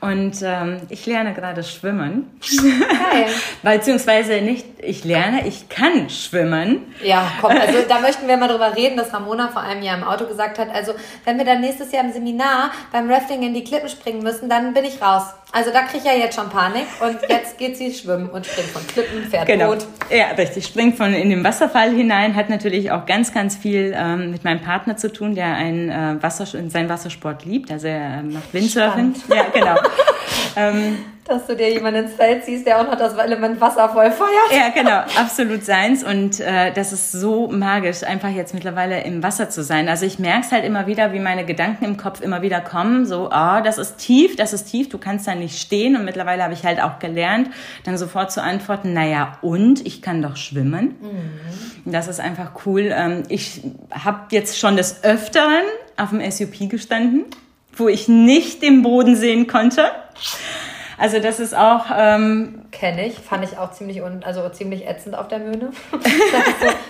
Und ähm, ich lerne gerade schwimmen. Geil. Beziehungsweise nicht, ich lerne, ich kann schwimmen. Ja, komm, also da möchten wir mal drüber reden, dass Ramona vor einem Jahr im Auto gesagt hat, also wenn wir dann nächstes Jahr im Seminar beim Rafting in die Klippen springen müssen, dann bin ich raus. Also da kriege ich ja jetzt schon Panik und jetzt geht sie schwimmen und springt von Klippen, fährt genau. Boot. Ja, richtig. Springt von in den Wasserfall hinein, hat natürlich auch ganz, ganz viel ähm, mit meinem Partner zu tun, der ein, äh, Wasser, seinen Wassersport liebt. Also er macht Windsurfing. Spannend. Ja, genau. ähm, dass du dir jemanden ins Feld ziehst, der auch noch das Element Wasser voll feuert. Ja, genau, absolut seins. Und äh, das ist so magisch, einfach jetzt mittlerweile im Wasser zu sein. Also ich merke es halt immer wieder, wie meine Gedanken im Kopf immer wieder kommen. So, ah, oh, das ist tief, das ist tief, du kannst da nicht stehen. Und mittlerweile habe ich halt auch gelernt, dann sofort zu antworten, naja, und ich kann doch schwimmen. Mhm. Das ist einfach cool. Ähm, ich habe jetzt schon des Öfteren auf dem SUP gestanden, wo ich nicht den Boden sehen konnte. Also das ist auch... Ähm, Kenne ich, fand ich auch ziemlich, un also ziemlich ätzend auf der Möhne. so,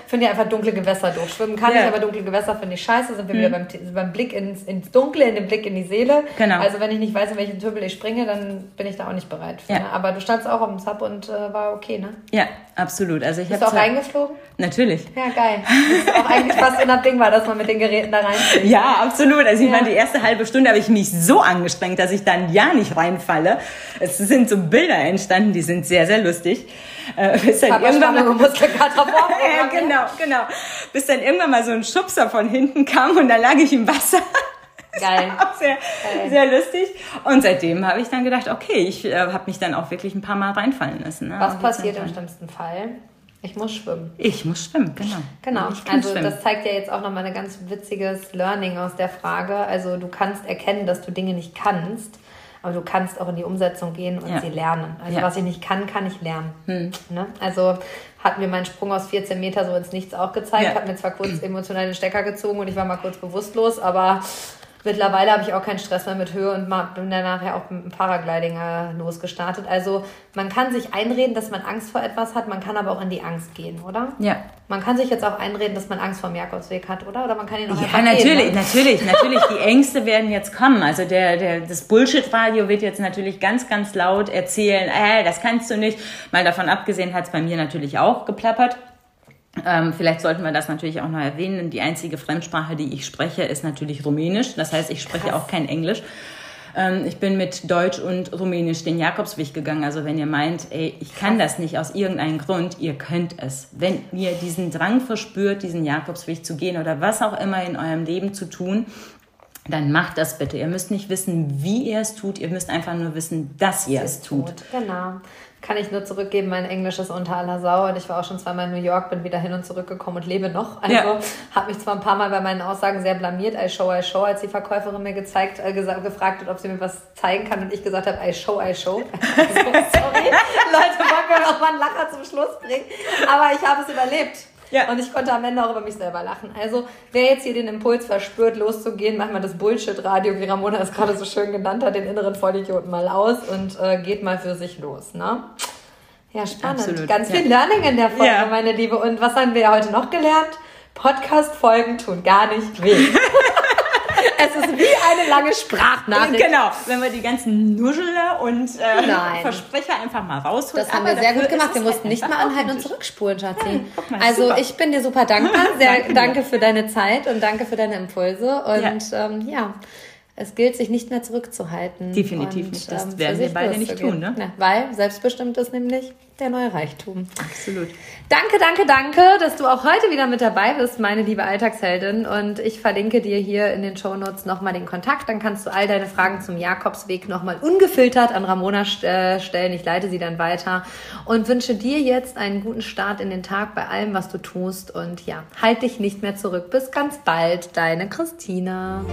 finde ich einfach dunkle Gewässer durchschwimmen kann ja. ich, aber dunkle Gewässer finde ich scheiße. Sind wir mhm. wieder beim, beim Blick ins, ins Dunkle, in den Blick in die Seele. Genau. Also wenn ich nicht weiß, in welchen Tümpel ich springe, dann bin ich da auch nicht bereit für. Ja. Ne? Aber du standst auch auf dem Sub und äh, war okay, ne? Ja, absolut. Also ich du auch reingeflogen? Natürlich. Ja, geil. Das ist auch eigentlich fast unabdingbar, dass man mit den Geräten da reinfliegt. Ja, absolut. Also ich ja. meine, die erste halbe Stunde habe ich mich so angestrengt, dass ich dann ja nicht reinfalle. Es sind so Bilder entstanden, die sind sehr, sehr lustig. Äh, bis dann irgendwann mal, ja, genau, genau. Bis dann irgendwann mal so ein Schubser von hinten kam und da lag ich im Wasser. Geil. auch sehr, Geil. sehr lustig. Und seitdem habe ich dann gedacht, okay, ich äh, habe mich dann auch wirklich ein paar Mal reinfallen lassen. Ne? Was passiert im schlimmsten Fall? Ich muss schwimmen. Ich muss schwimmen, genau. Genau. Also schwimmen. das zeigt ja jetzt auch nochmal ein ganz witziges Learning aus der Frage. Also du kannst erkennen, dass du Dinge nicht kannst aber du kannst auch in die Umsetzung gehen und ja. sie lernen. Also ja. was ich nicht kann, kann ich lernen. Hm. Ne? Also hat mir mein Sprung aus 14 Meter so ins Nichts auch gezeigt, ja. hat mir zwar kurz emotional den Stecker gezogen und ich war mal kurz bewusstlos, aber Mittlerweile habe ich auch keinen Stress mehr mit Höhe und bin dann nachher auch mit dem Paragliding äh, losgestartet. Also man kann sich einreden, dass man Angst vor etwas hat, man kann aber auch in die Angst gehen, oder? Ja. Man kann sich jetzt auch einreden, dass man Angst vor dem Jakobsweg hat, oder? Oder man kann ihn auch Ja, natürlich, gehen, ne? natürlich, natürlich. Die Ängste werden jetzt kommen. Also der, der, das Bullshit-Radio wird jetzt natürlich ganz, ganz laut erzählen, äh, das kannst du nicht. Mal davon abgesehen hat es bei mir natürlich auch geplappert. Ähm, vielleicht sollten wir das natürlich auch noch erwähnen. Die einzige Fremdsprache, die ich spreche, ist natürlich Rumänisch. Das heißt, ich spreche Krass. auch kein Englisch. Ähm, ich bin mit Deutsch und Rumänisch den Jakobsweg gegangen. Also wenn ihr meint, ey, ich kann das nicht aus irgendeinem Grund, ihr könnt es. Wenn ihr diesen Drang verspürt, diesen Jakobsweg zu gehen oder was auch immer in eurem Leben zu tun, dann macht das bitte. Ihr müsst nicht wissen, wie ihr es tut, ihr müsst einfach nur wissen, dass ihr es tut. tut. Genau. Kann ich nur zurückgeben, mein Englisch ist unter aller Sau und ich war auch schon zweimal in New York, bin wieder hin und zurück gekommen und lebe noch. Also ja. habe mich zwar ein paar Mal bei meinen Aussagen sehr blamiert, I show, I show, als die Verkäuferin mir gezeigt, äh, gefragt hat, ob sie mir was zeigen kann und ich gesagt habe, I show, I show. Also, sorry, Leute, wollen wir noch mal einen Lacher zum Schluss bringen. Aber ich habe es überlebt. Ja. Und ich konnte am Ende auch über mich selber lachen. Also, wer jetzt hier den Impuls verspürt, loszugehen, macht mal das Bullshit-Radio, wie Ramona es gerade so schön genannt hat, den inneren Vollidioten mal aus und äh, geht mal für sich los. Ne? Ja, spannend. Absolut, Ganz viel Learning in der Folge, ja. meine Liebe. Und was haben wir heute noch gelernt? Podcast-Folgen tun gar nicht weh. Es ist wie eine lange Sprachnachricht. Genau, wenn wir die ganzen Nuscheler und äh, Versprecher einfach mal rausholen. Das haben wir sehr gut gemacht. Wir mussten nicht mal anhalten und zurückspulen, Schatzi. Ja, also super. ich bin dir super dankbar. Sehr danke für deine Zeit und danke für deine Impulse. Und ja, ähm, ja es gilt, sich nicht mehr zurückzuhalten. Definitiv und, nicht. Das ähm, werden wir beide nicht tun, ne? Ja, weil selbstbestimmt ist nämlich der neue Reichtum. Absolut. Danke, danke, danke, dass du auch heute wieder mit dabei bist, meine liebe Alltagsheldin. Und ich verlinke dir hier in den Shownotes nochmal den Kontakt. Dann kannst du all deine Fragen zum Jakobsweg nochmal ungefiltert an Ramona äh, stellen. Ich leite sie dann weiter und wünsche dir jetzt einen guten Start in den Tag bei allem, was du tust. Und ja, halt dich nicht mehr zurück. Bis ganz bald, deine Christina.